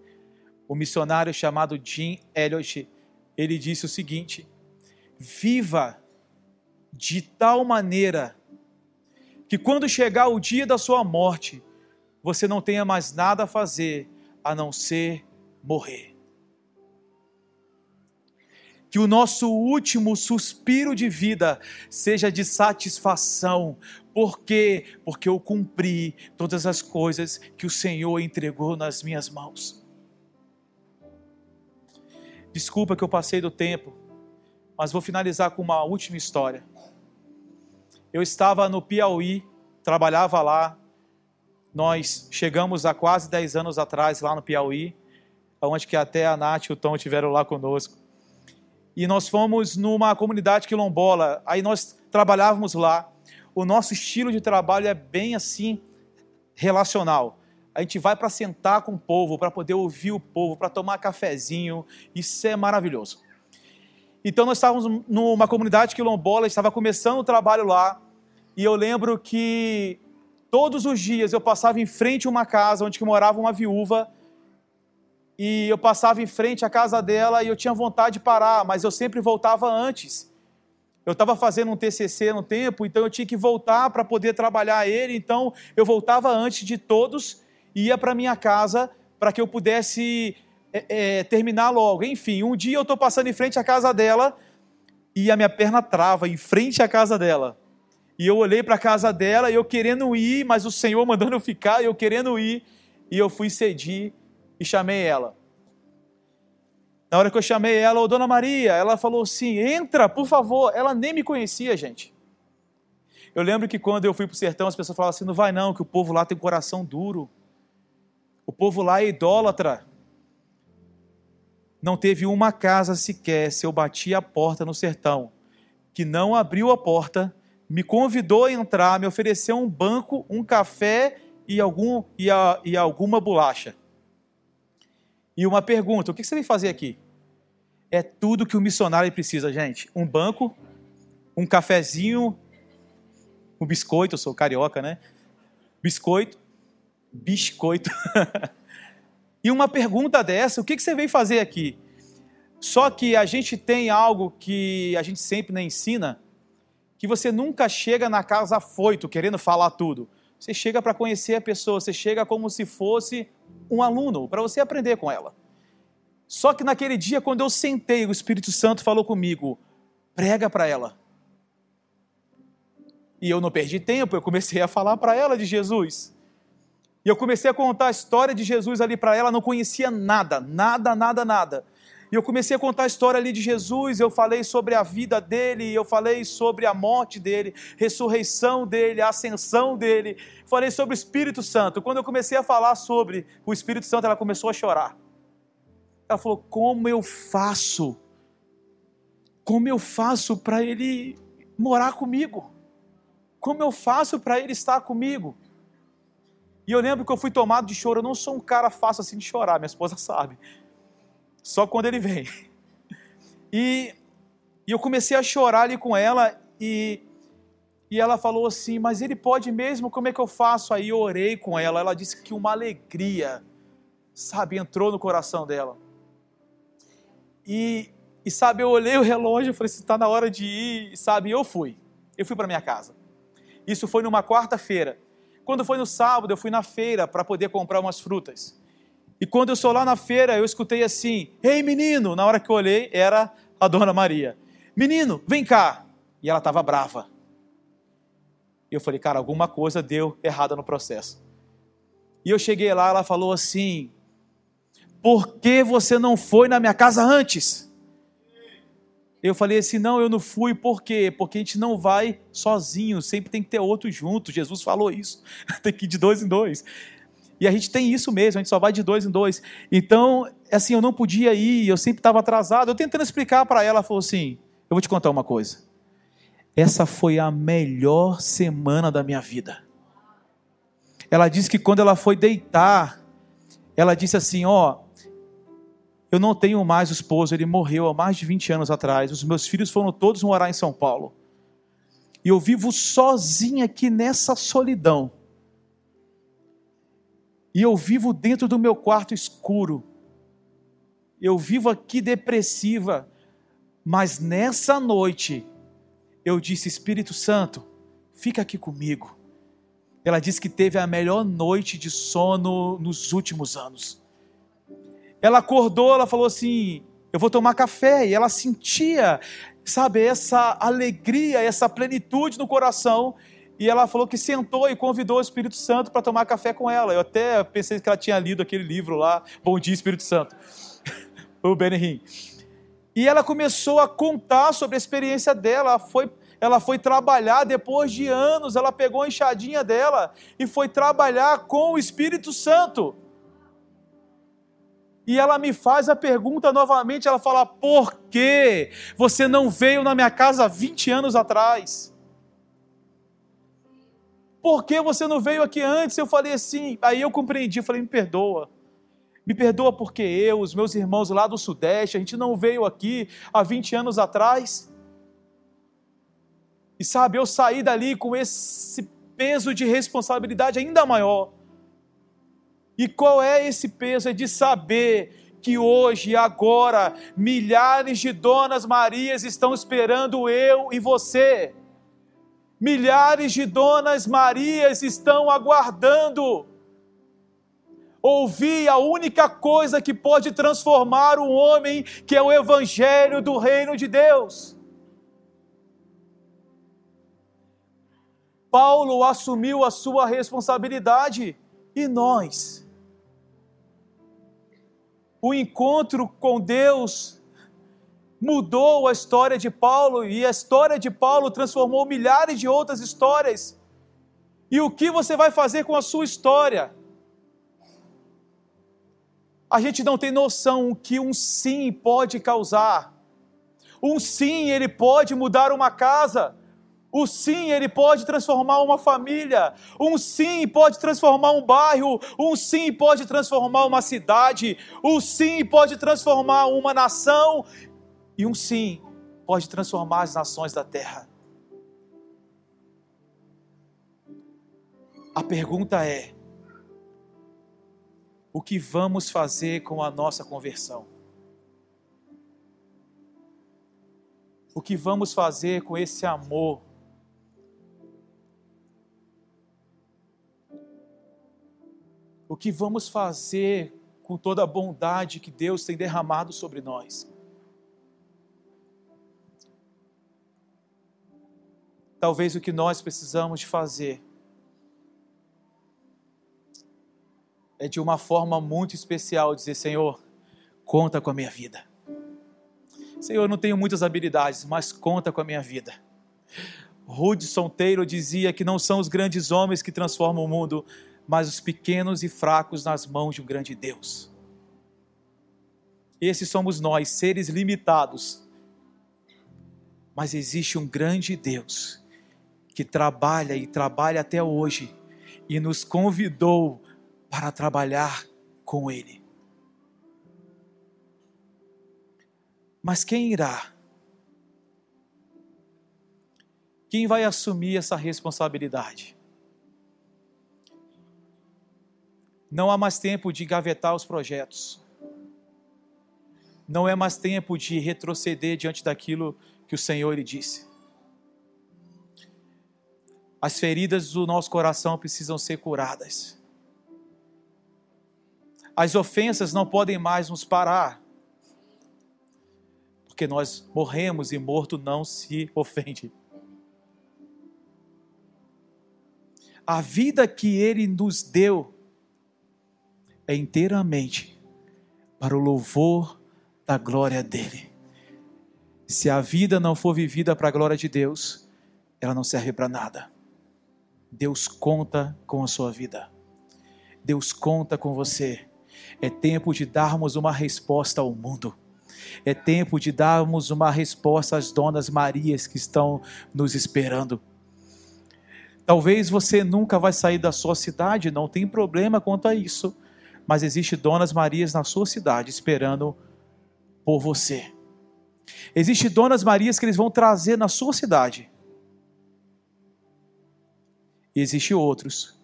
o missionário chamado Jim Elliot, ele disse o seguinte: viva de tal maneira que quando chegar o dia da sua morte, você não tenha mais nada a fazer a não ser morrer. Que o nosso último suspiro de vida seja de satisfação. Por quê? Porque eu cumpri todas as coisas que o Senhor entregou nas minhas mãos. Desculpa que eu passei do tempo, mas vou finalizar com uma última história. Eu estava no Piauí, trabalhava lá. Nós chegamos há quase 10 anos atrás lá no Piauí, onde que até a Nath e o Tom estiveram lá conosco. E nós fomos numa comunidade quilombola, aí nós trabalhávamos lá. O nosso estilo de trabalho é bem assim, relacional a gente vai para sentar com o povo, para poder ouvir o povo, para tomar cafezinho. Isso é maravilhoso. Então nós estávamos numa comunidade quilombola, estava começando o trabalho lá, e eu lembro que todos os dias eu passava em frente a uma casa onde morava uma viúva, e eu passava em frente à casa dela e eu tinha vontade de parar, mas eu sempre voltava antes. Eu estava fazendo um TCC no tempo, então eu tinha que voltar para poder trabalhar ele, então eu voltava antes de todos ia para minha casa para que eu pudesse é, é, terminar logo. Enfim, um dia eu estou passando em frente à casa dela e a minha perna trava em frente à casa dela. E eu olhei para a casa dela e eu querendo ir, mas o Senhor mandando eu ficar, eu querendo ir, e eu fui cedir e chamei ela. Na hora que eu chamei ela, ô Dona Maria, ela falou assim: entra, por favor. Ela nem me conhecia, gente. Eu lembro que quando eu fui para o sertão, as pessoas falavam assim: não vai não, que o povo lá tem coração duro. O povo lá é idólatra. Não teve uma casa sequer, se eu bati a porta no sertão, que não abriu a porta, me convidou a entrar, me ofereceu um banco, um café e, algum, e, a, e alguma bolacha. E uma pergunta: o que você vem fazer aqui? É tudo que o missionário precisa, gente. Um banco, um cafezinho, um biscoito, eu sou carioca, né? Biscoito, biscoito. [LAUGHS] e uma pergunta dessa, o que você veio fazer aqui? Só que a gente tem algo que a gente sempre né, ensina, que você nunca chega na casa afoito, querendo falar tudo. Você chega para conhecer a pessoa, você chega como se fosse um aluno, para você aprender com ela. Só que naquele dia, quando eu sentei, o Espírito Santo falou comigo: prega para ela. E eu não perdi tempo, eu comecei a falar para ela de Jesus. E eu comecei a contar a história de Jesus ali para ela, não conhecia nada, nada, nada, nada. E eu comecei a contar a história ali de Jesus, eu falei sobre a vida dele, eu falei sobre a morte dele, ressurreição dele, ascensão dele, falei sobre o Espírito Santo. Quando eu comecei a falar sobre o Espírito Santo, ela começou a chorar. Ela falou: Como eu faço? Como eu faço para ele morar comigo? Como eu faço para ele estar comigo? E eu lembro que eu fui tomado de choro. Eu não sou um cara fácil assim de chorar, minha esposa [LAUGHS] sabe. Só quando ele vem. [LAUGHS] E, e eu comecei a chorar ali com ela e, e ela falou assim: Mas ele pode mesmo? Como é que eu faço? Aí eu orei com ela. Ela disse que uma alegria, sabe, entrou no coração dela. E, e sabe, eu olhei o relógio e falei: Se está na hora de ir, sabe, eu fui. Eu fui para minha casa. Isso foi numa quarta-feira. Quando foi no sábado, eu fui na feira para poder comprar umas frutas. E quando eu sou lá na feira, eu escutei assim: Ei menino! Na hora que eu olhei, era a dona Maria. Menino, vem cá! E ela estava brava. E eu falei: Cara, alguma coisa deu errada no processo. E eu cheguei lá, ela falou assim: Por que você não foi na minha casa antes? Eu falei assim: não, eu não fui, por quê? Porque a gente não vai sozinho, sempre tem que ter outro junto. Jesus falou isso, [LAUGHS] tem que ir de dois em dois. E a gente tem isso mesmo, a gente só vai de dois em dois. Então, assim, eu não podia ir, eu sempre estava atrasado. Eu tentando explicar para ela, ela falou assim: Eu vou te contar uma coisa. Essa foi a melhor semana da minha vida. Ela disse que quando ela foi deitar, ela disse assim: Ó, eu não tenho mais o esposo, ele morreu há mais de 20 anos atrás. Os meus filhos foram todos morar em São Paulo. E eu vivo sozinha aqui nessa solidão. E eu vivo dentro do meu quarto escuro. Eu vivo aqui depressiva. Mas nessa noite, eu disse: Espírito Santo, fica aqui comigo. Ela disse que teve a melhor noite de sono nos últimos anos. Ela acordou, ela falou assim: Eu vou tomar café. E ela sentia, sabe, essa alegria, essa plenitude no coração e ela falou que sentou e convidou o Espírito Santo para tomar café com ela. Eu até pensei que ela tinha lido aquele livro lá, Bom Dia Espírito Santo, [LAUGHS] o Benihim. E ela começou a contar sobre a experiência dela. Ela foi, ela foi trabalhar depois de anos. Ela pegou a enxadinha dela e foi trabalhar com o Espírito Santo. E ela me faz a pergunta novamente. Ela fala: Por que você não veio na minha casa 20 anos atrás? Por que você não veio aqui antes? Eu falei assim, aí eu compreendi, eu falei, me perdoa. Me perdoa porque eu, os meus irmãos lá do Sudeste, a gente não veio aqui há 20 anos atrás. E sabe, eu saí dali com esse peso de responsabilidade ainda maior. E qual é esse peso? É de saber que hoje, agora, milhares de Donas Marias estão esperando eu e você Milhares de donas Marias estão aguardando. Ouvir a única coisa que pode transformar o homem, que é o Evangelho do Reino de Deus. Paulo assumiu a sua responsabilidade e nós. O encontro com Deus mudou a história de Paulo e a história de Paulo transformou milhares de outras histórias. E o que você vai fazer com a sua história? A gente não tem noção o que um sim pode causar. Um sim, ele pode mudar uma casa. O sim, ele pode transformar uma família. Um sim pode transformar um bairro. Um sim pode transformar uma cidade. Um sim pode transformar uma nação. E um sim pode transformar as nações da terra. A pergunta é: o que vamos fazer com a nossa conversão? O que vamos fazer com esse amor? O que vamos fazer com toda a bondade que Deus tem derramado sobre nós? Talvez o que nós precisamos de fazer é de uma forma muito especial dizer: Senhor, conta com a minha vida. Senhor, eu não tenho muitas habilidades, mas conta com a minha vida. Hudson Taylor dizia que não são os grandes homens que transformam o mundo, mas os pequenos e fracos nas mãos de um grande Deus. Esses somos nós, seres limitados. Mas existe um grande Deus que trabalha e trabalha até hoje e nos convidou para trabalhar com Ele. Mas quem irá? Quem vai assumir essa responsabilidade? Não há mais tempo de engavetar os projetos. Não é mais tempo de retroceder diante daquilo que o Senhor lhe disse. As feridas do nosso coração precisam ser curadas. As ofensas não podem mais nos parar. Porque nós morremos e morto não se ofende. A vida que Ele nos deu é inteiramente para o louvor da glória dEle. Se a vida não for vivida para a glória de Deus, ela não serve para nada. Deus conta com a sua vida. Deus conta com você. É tempo de darmos uma resposta ao mundo. É tempo de darmos uma resposta às donas Marias que estão nos esperando. Talvez você nunca vai sair da sua cidade, não tem problema quanto a isso. Mas existe Donas Marias na sua cidade esperando por você. Existe Donas Marias que eles vão trazer na sua cidade. E existe outros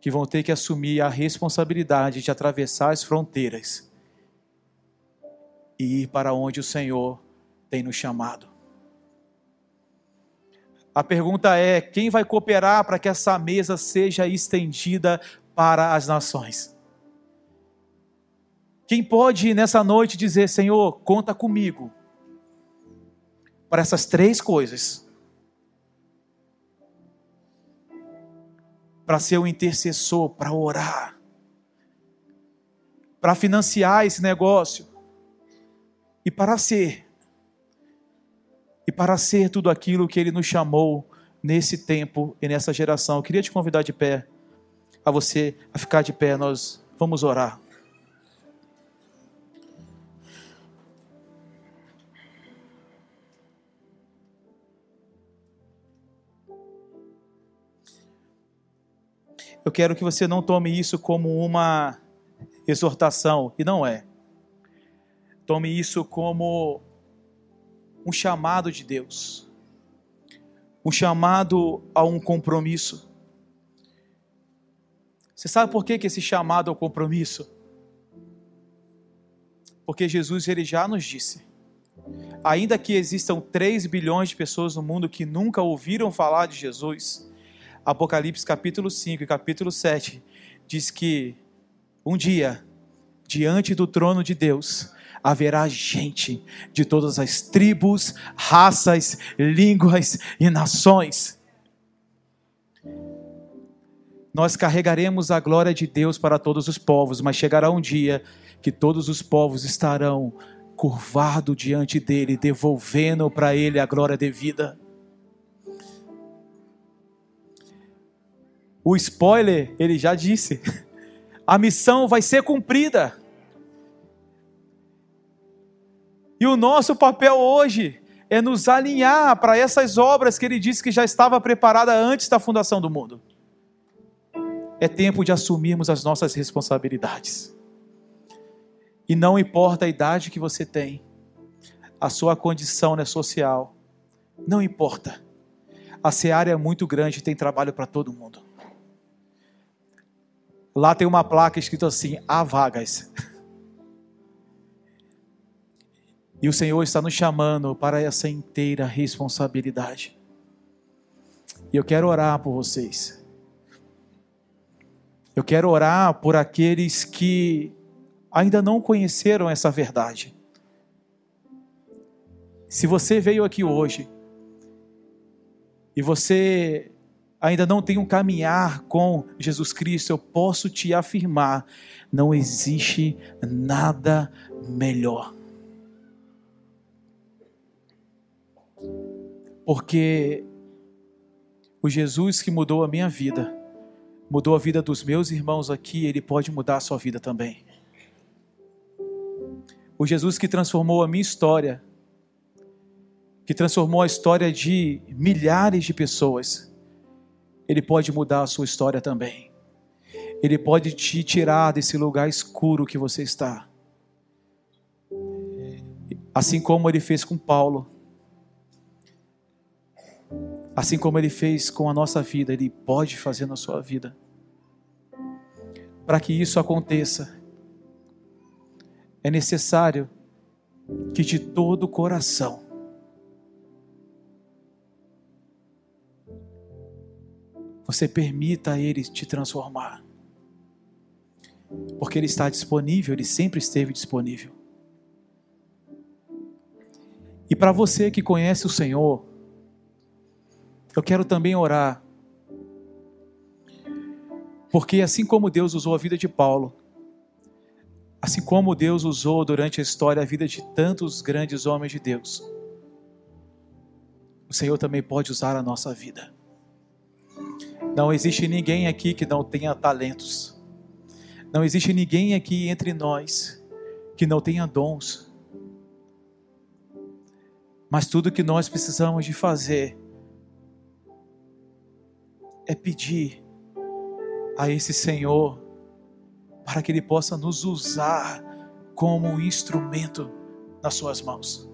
que vão ter que assumir a responsabilidade de atravessar as fronteiras e ir para onde o Senhor tem nos chamado. A pergunta é: quem vai cooperar para que essa mesa seja estendida para as nações? Quem pode nessa noite dizer: Senhor, conta comigo para essas três coisas? Para ser um intercessor, para orar, para financiar esse negócio e para ser e para ser tudo aquilo que Ele nos chamou nesse tempo e nessa geração. Eu queria te convidar de pé, a você a ficar de pé, nós vamos orar. Eu quero que você não tome isso como uma exortação, e não é. Tome isso como um chamado de Deus, um chamado a um compromisso. Você sabe por que, que esse chamado ao compromisso? Porque Jesus ele já nos disse: ainda que existam 3 bilhões de pessoas no mundo que nunca ouviram falar de Jesus, Apocalipse capítulo 5 e capítulo 7 diz que um dia, diante do trono de Deus, haverá gente de todas as tribos, raças, línguas e nações. Nós carregaremos a glória de Deus para todos os povos, mas chegará um dia que todos os povos estarão curvados diante dele, devolvendo para ele a glória devida. O spoiler, ele já disse: [LAUGHS] a missão vai ser cumprida. E o nosso papel hoje é nos alinhar para essas obras que ele disse que já estava preparada antes da fundação do mundo. É tempo de assumirmos as nossas responsabilidades. E não importa a idade que você tem, a sua condição né, social, não importa. A seara é muito grande e tem trabalho para todo mundo. Lá tem uma placa escrito assim: há vagas. E o Senhor está nos chamando para essa inteira responsabilidade. E eu quero orar por vocês. Eu quero orar por aqueles que ainda não conheceram essa verdade. Se você veio aqui hoje e você ainda não tem um caminhar com Jesus Cristo, eu posso te afirmar: não existe nada melhor Porque o Jesus que mudou a minha vida, mudou a vida dos meus irmãos aqui, ele pode mudar a sua vida também. O Jesus que transformou a minha história, que transformou a história de milhares de pessoas, ele pode mudar a sua história também. Ele pode te tirar desse lugar escuro que você está. Assim como ele fez com Paulo. Assim como ele fez com a nossa vida, ele pode fazer na sua vida. Para que isso aconteça, é necessário que de todo o coração você permita a Ele te transformar. Porque Ele está disponível, Ele sempre esteve disponível. E para você que conhece o Senhor, eu quero também orar. Porque assim como Deus usou a vida de Paulo, assim como Deus usou durante a história a vida de tantos grandes homens de Deus, o Senhor também pode usar a nossa vida. Não existe ninguém aqui que não tenha talentos. Não existe ninguém aqui entre nós que não tenha dons. Mas tudo que nós precisamos de fazer é pedir a esse Senhor para que Ele possa nos usar como um instrumento nas Suas mãos.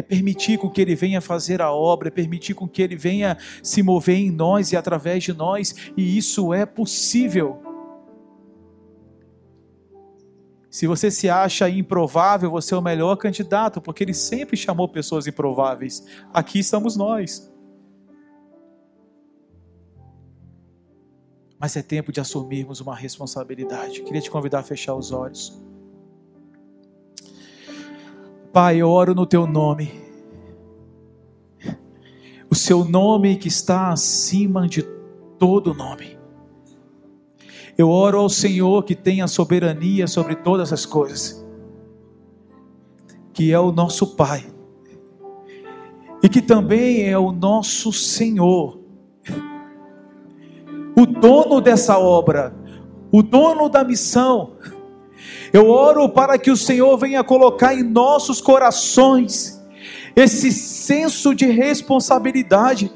É permitir com que Ele venha fazer a obra, é permitir com que Ele venha se mover em nós e através de nós, e isso é possível. Se você se acha improvável, você é o melhor candidato, porque Ele sempre chamou pessoas improváveis. Aqui estamos nós. mas é tempo de assumirmos uma responsabilidade. Queria te convidar a fechar os olhos. Pai, eu oro no teu nome. O seu nome que está acima de todo nome. Eu oro ao Senhor que tem a soberania sobre todas as coisas, que é o nosso Pai, e que também é o nosso Senhor o dono dessa obra, o dono da missão. Eu oro para que o Senhor venha colocar em nossos corações esse senso de responsabilidade.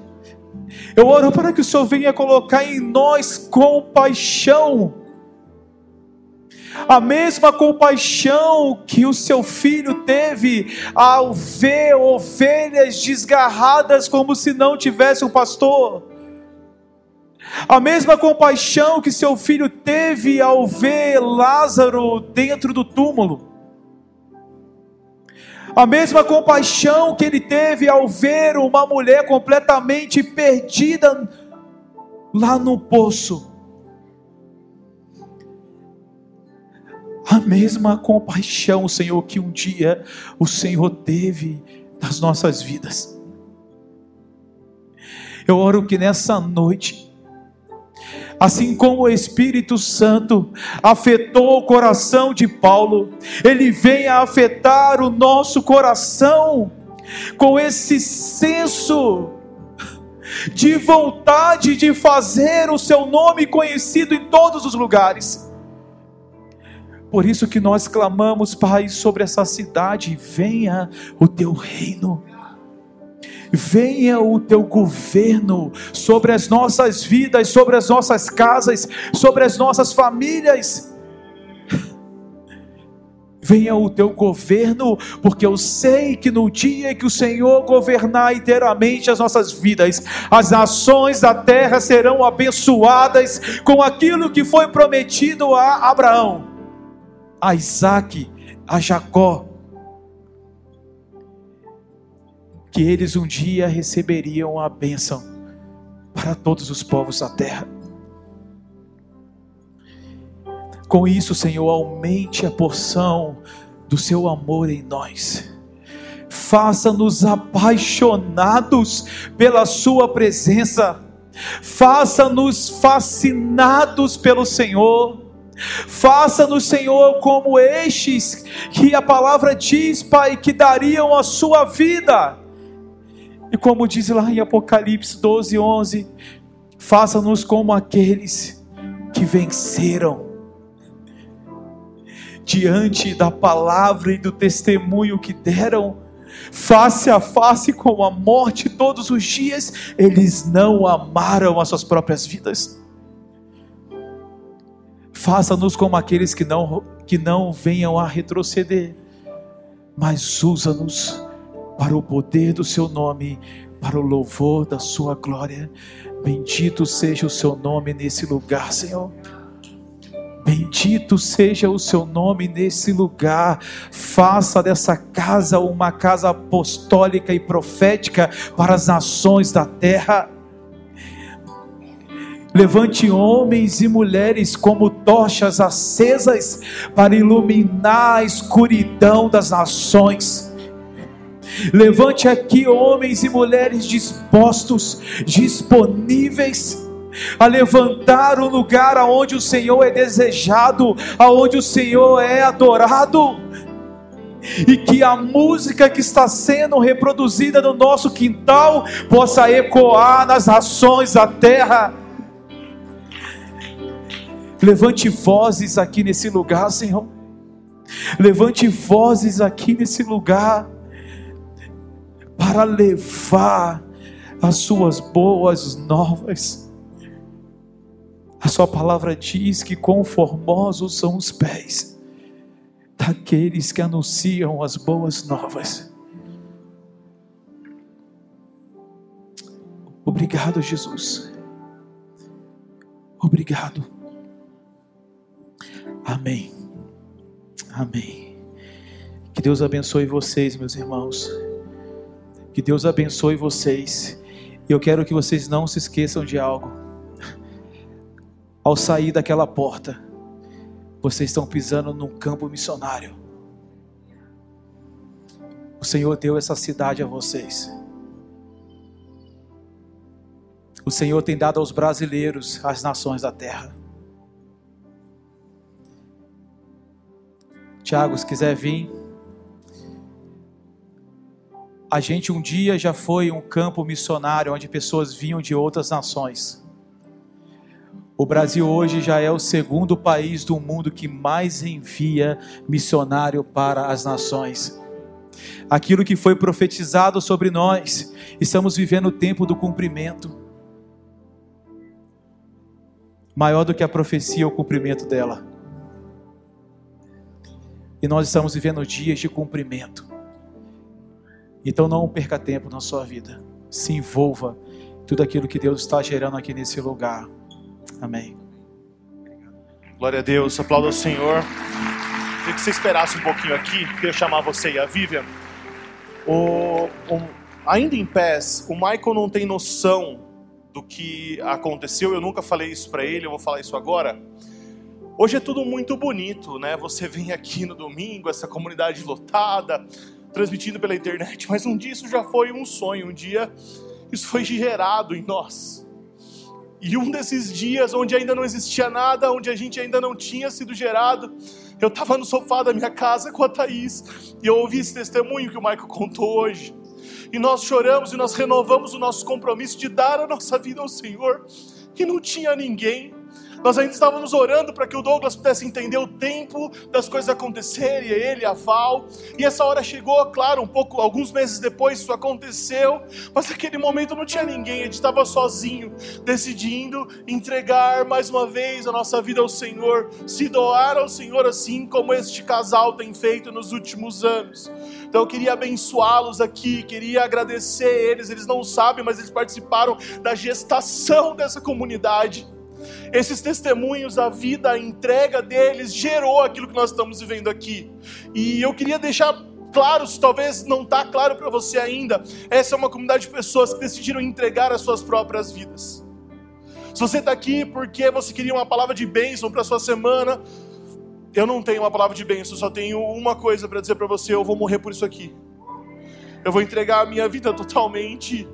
Eu oro para que o Senhor venha colocar em nós compaixão. A mesma compaixão que o seu filho teve ao ver ovelhas desgarradas como se não tivesse um pastor a mesma compaixão que seu filho teve ao ver Lázaro dentro do túmulo. A mesma compaixão que ele teve ao ver uma mulher completamente perdida lá no poço. A mesma compaixão, Senhor, que um dia o Senhor teve nas nossas vidas. Eu oro que nessa noite, Assim como o Espírito Santo afetou o coração de Paulo, ele vem a afetar o nosso coração com esse senso de vontade de fazer o seu nome conhecido em todos os lugares. Por isso que nós clamamos, Pai, sobre essa cidade, venha o teu reino venha o teu governo sobre as nossas vidas, sobre as nossas casas, sobre as nossas famílias. Venha o teu governo, porque eu sei que no dia que o Senhor governar inteiramente as nossas vidas, as nações da terra serão abençoadas com aquilo que foi prometido a Abraão, a Isaac, a Jacó que eles um dia receberiam a bênção para todos os povos da terra. Com isso, Senhor, aumente a porção do seu amor em nós. Faça-nos apaixonados pela Sua presença. Faça-nos fascinados pelo Senhor. Faça-nos, Senhor, como estes que a palavra diz, Pai, que dariam a sua vida E como diz lá em Apocalipse 12, 11, faça-nos como aqueles que venceram diante da palavra e do testemunho que deram, face a face com a morte todos os dias, eles não amaram as suas próprias vidas. Faça-nos como aqueles que não, que não venham a retroceder, mas usa-nos para o poder do seu nome, para o louvor da sua glória. Bendito seja o seu nome nesse lugar, Senhor. Bendito seja o seu nome nesse lugar. Faça dessa casa uma casa apostólica e profética para as nações da terra. Levante homens e mulheres como tochas acesas para iluminar a escuridão das nações. Levante aqui homens e mulheres dispostos, disponíveis a levantar o lugar aonde o Senhor é desejado, aonde o Senhor é adorado. E que a música que está sendo reproduzida no nosso quintal possa ecoar nas nações da terra. Levante vozes aqui nesse lugar, Senhor. Levante vozes aqui nesse lugar para levar as suas boas novas. A sua palavra diz que conformosos são os pés daqueles que anunciam as boas novas. Obrigado, Jesus. Obrigado. Amém. Amém. Que Deus abençoe vocês, meus irmãos. Que Deus abençoe vocês. E eu quero que vocês não se esqueçam de algo. Ao sair daquela porta, vocês estão pisando num campo missionário. O Senhor deu essa cidade a vocês. O Senhor tem dado aos brasileiros as nações da terra. Tiago, se quiser vir. A gente um dia já foi um campo missionário onde pessoas vinham de outras nações. O Brasil hoje já é o segundo país do mundo que mais envia missionário para as nações. Aquilo que foi profetizado sobre nós, estamos vivendo o tempo do cumprimento. Maior do que a profecia, o cumprimento dela. E nós estamos vivendo dias de cumprimento. Então não perca tempo na sua vida. Se envolva em tudo aquilo que Deus está gerando aqui nesse lugar. Amém. Glória a Deus. Aplauda o Senhor. Queria que você esperasse um pouquinho aqui. Queria chamar você e a Vivian. O, o, ainda em pés, o Michael não tem noção do que aconteceu. Eu nunca falei isso para ele. Eu vou falar isso agora. Hoje é tudo muito bonito, né? Você vem aqui no domingo, essa comunidade lotada, transmitindo pela internet, [LAUGHS] mas um dia isso já foi um sonho, um dia isso foi gerado em nós. E um desses dias onde ainda não existia nada, onde a gente ainda não tinha sido gerado, eu estava no sofá da minha casa com a Thaís e eu ouvi esse testemunho que o Michael contou hoje. E nós choramos e nós renovamos o nosso compromisso de dar a nossa vida ao Senhor. E não tinha ninguém, nós ainda estávamos orando para que o Douglas pudesse entender o tempo das coisas acontecerem, ele, a Val. E essa hora chegou, claro, um pouco, alguns meses depois isso aconteceu, mas naquele momento não tinha ninguém, a gente estava sozinho, decidindo entregar mais uma vez a nossa vida ao Senhor, se doar ao Senhor assim como este casal tem feito nos últimos anos. Então eu queria abençoá-los aqui, queria agradecer eles, eles não sabem, mas eles participaram da gestação dessa comunidade. Esses testemunhos, a vida, a entrega deles gerou aquilo que nós estamos vivendo aqui. E eu queria deixar claro, se talvez não está claro para você ainda, essa é uma comunidade de pessoas que decidiram entregar as suas próprias vidas. Se você está aqui porque você queria uma palavra de bênção para sua semana, eu não tenho uma palavra de bênção, só tenho uma coisa para dizer para você: eu vou morrer por isso aqui. Eu vou entregar a minha vida totalmente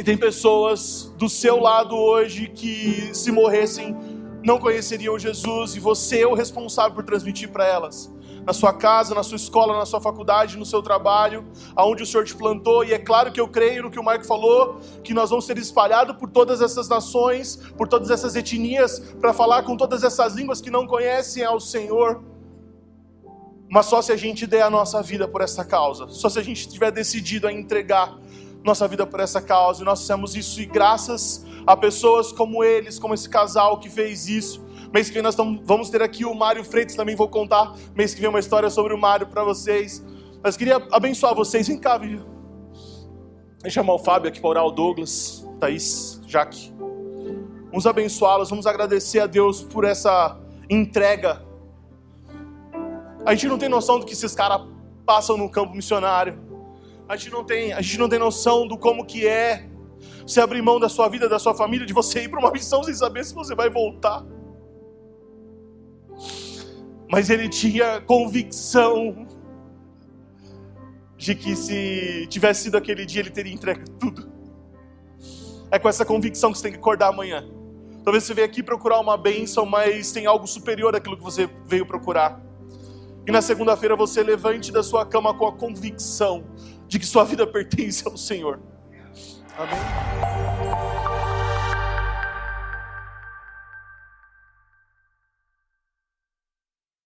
e tem pessoas do seu lado hoje que, se morressem, não conheceriam Jesus e você é o responsável por transmitir para elas. na sua casa, na sua escola, na sua faculdade, no seu trabalho, aonde o Senhor te plantou. E é claro que eu creio no que o Marco falou, que nós vamos ser espalhados por todas essas nações, por todas essas etnias, para falar com todas essas línguas que não conhecem ao Senhor. Mas só se a gente der a nossa vida por essa causa, só se a gente tiver decidido a entregar nossa vida por essa causa, e nós fizemos isso, e graças a pessoas como eles, como esse casal que fez isso. Mês que vem nós vamos ter aqui o Mário Freitas, também vou contar mês que vem uma história sobre o Mário para vocês. Mas queria abençoar vocês. Vem cá. Vem chamar o Fábio aqui para orar, o Douglas, Thaís, Jaque. Vamos abençá-los, vamos agradecer a Deus por essa entrega. A gente não tem noção do que esses caras passam no campo missionário. A gente não tem, a gente não tem noção do como que é você abrir mão da sua vida, da sua família, de você ir para uma missão sem saber se você vai voltar. Mas ele tinha convicção de que se tivesse sido aquele dia ele teria entregue tudo. É com essa convicção que você tem que acordar amanhã. Talvez você veja aqui procurar uma bênção, mas tem algo superior àquilo que você veio procurar. E na segunda-feira você levante da sua cama com a convicção de que sua vida pertence ao Senhor. Amém?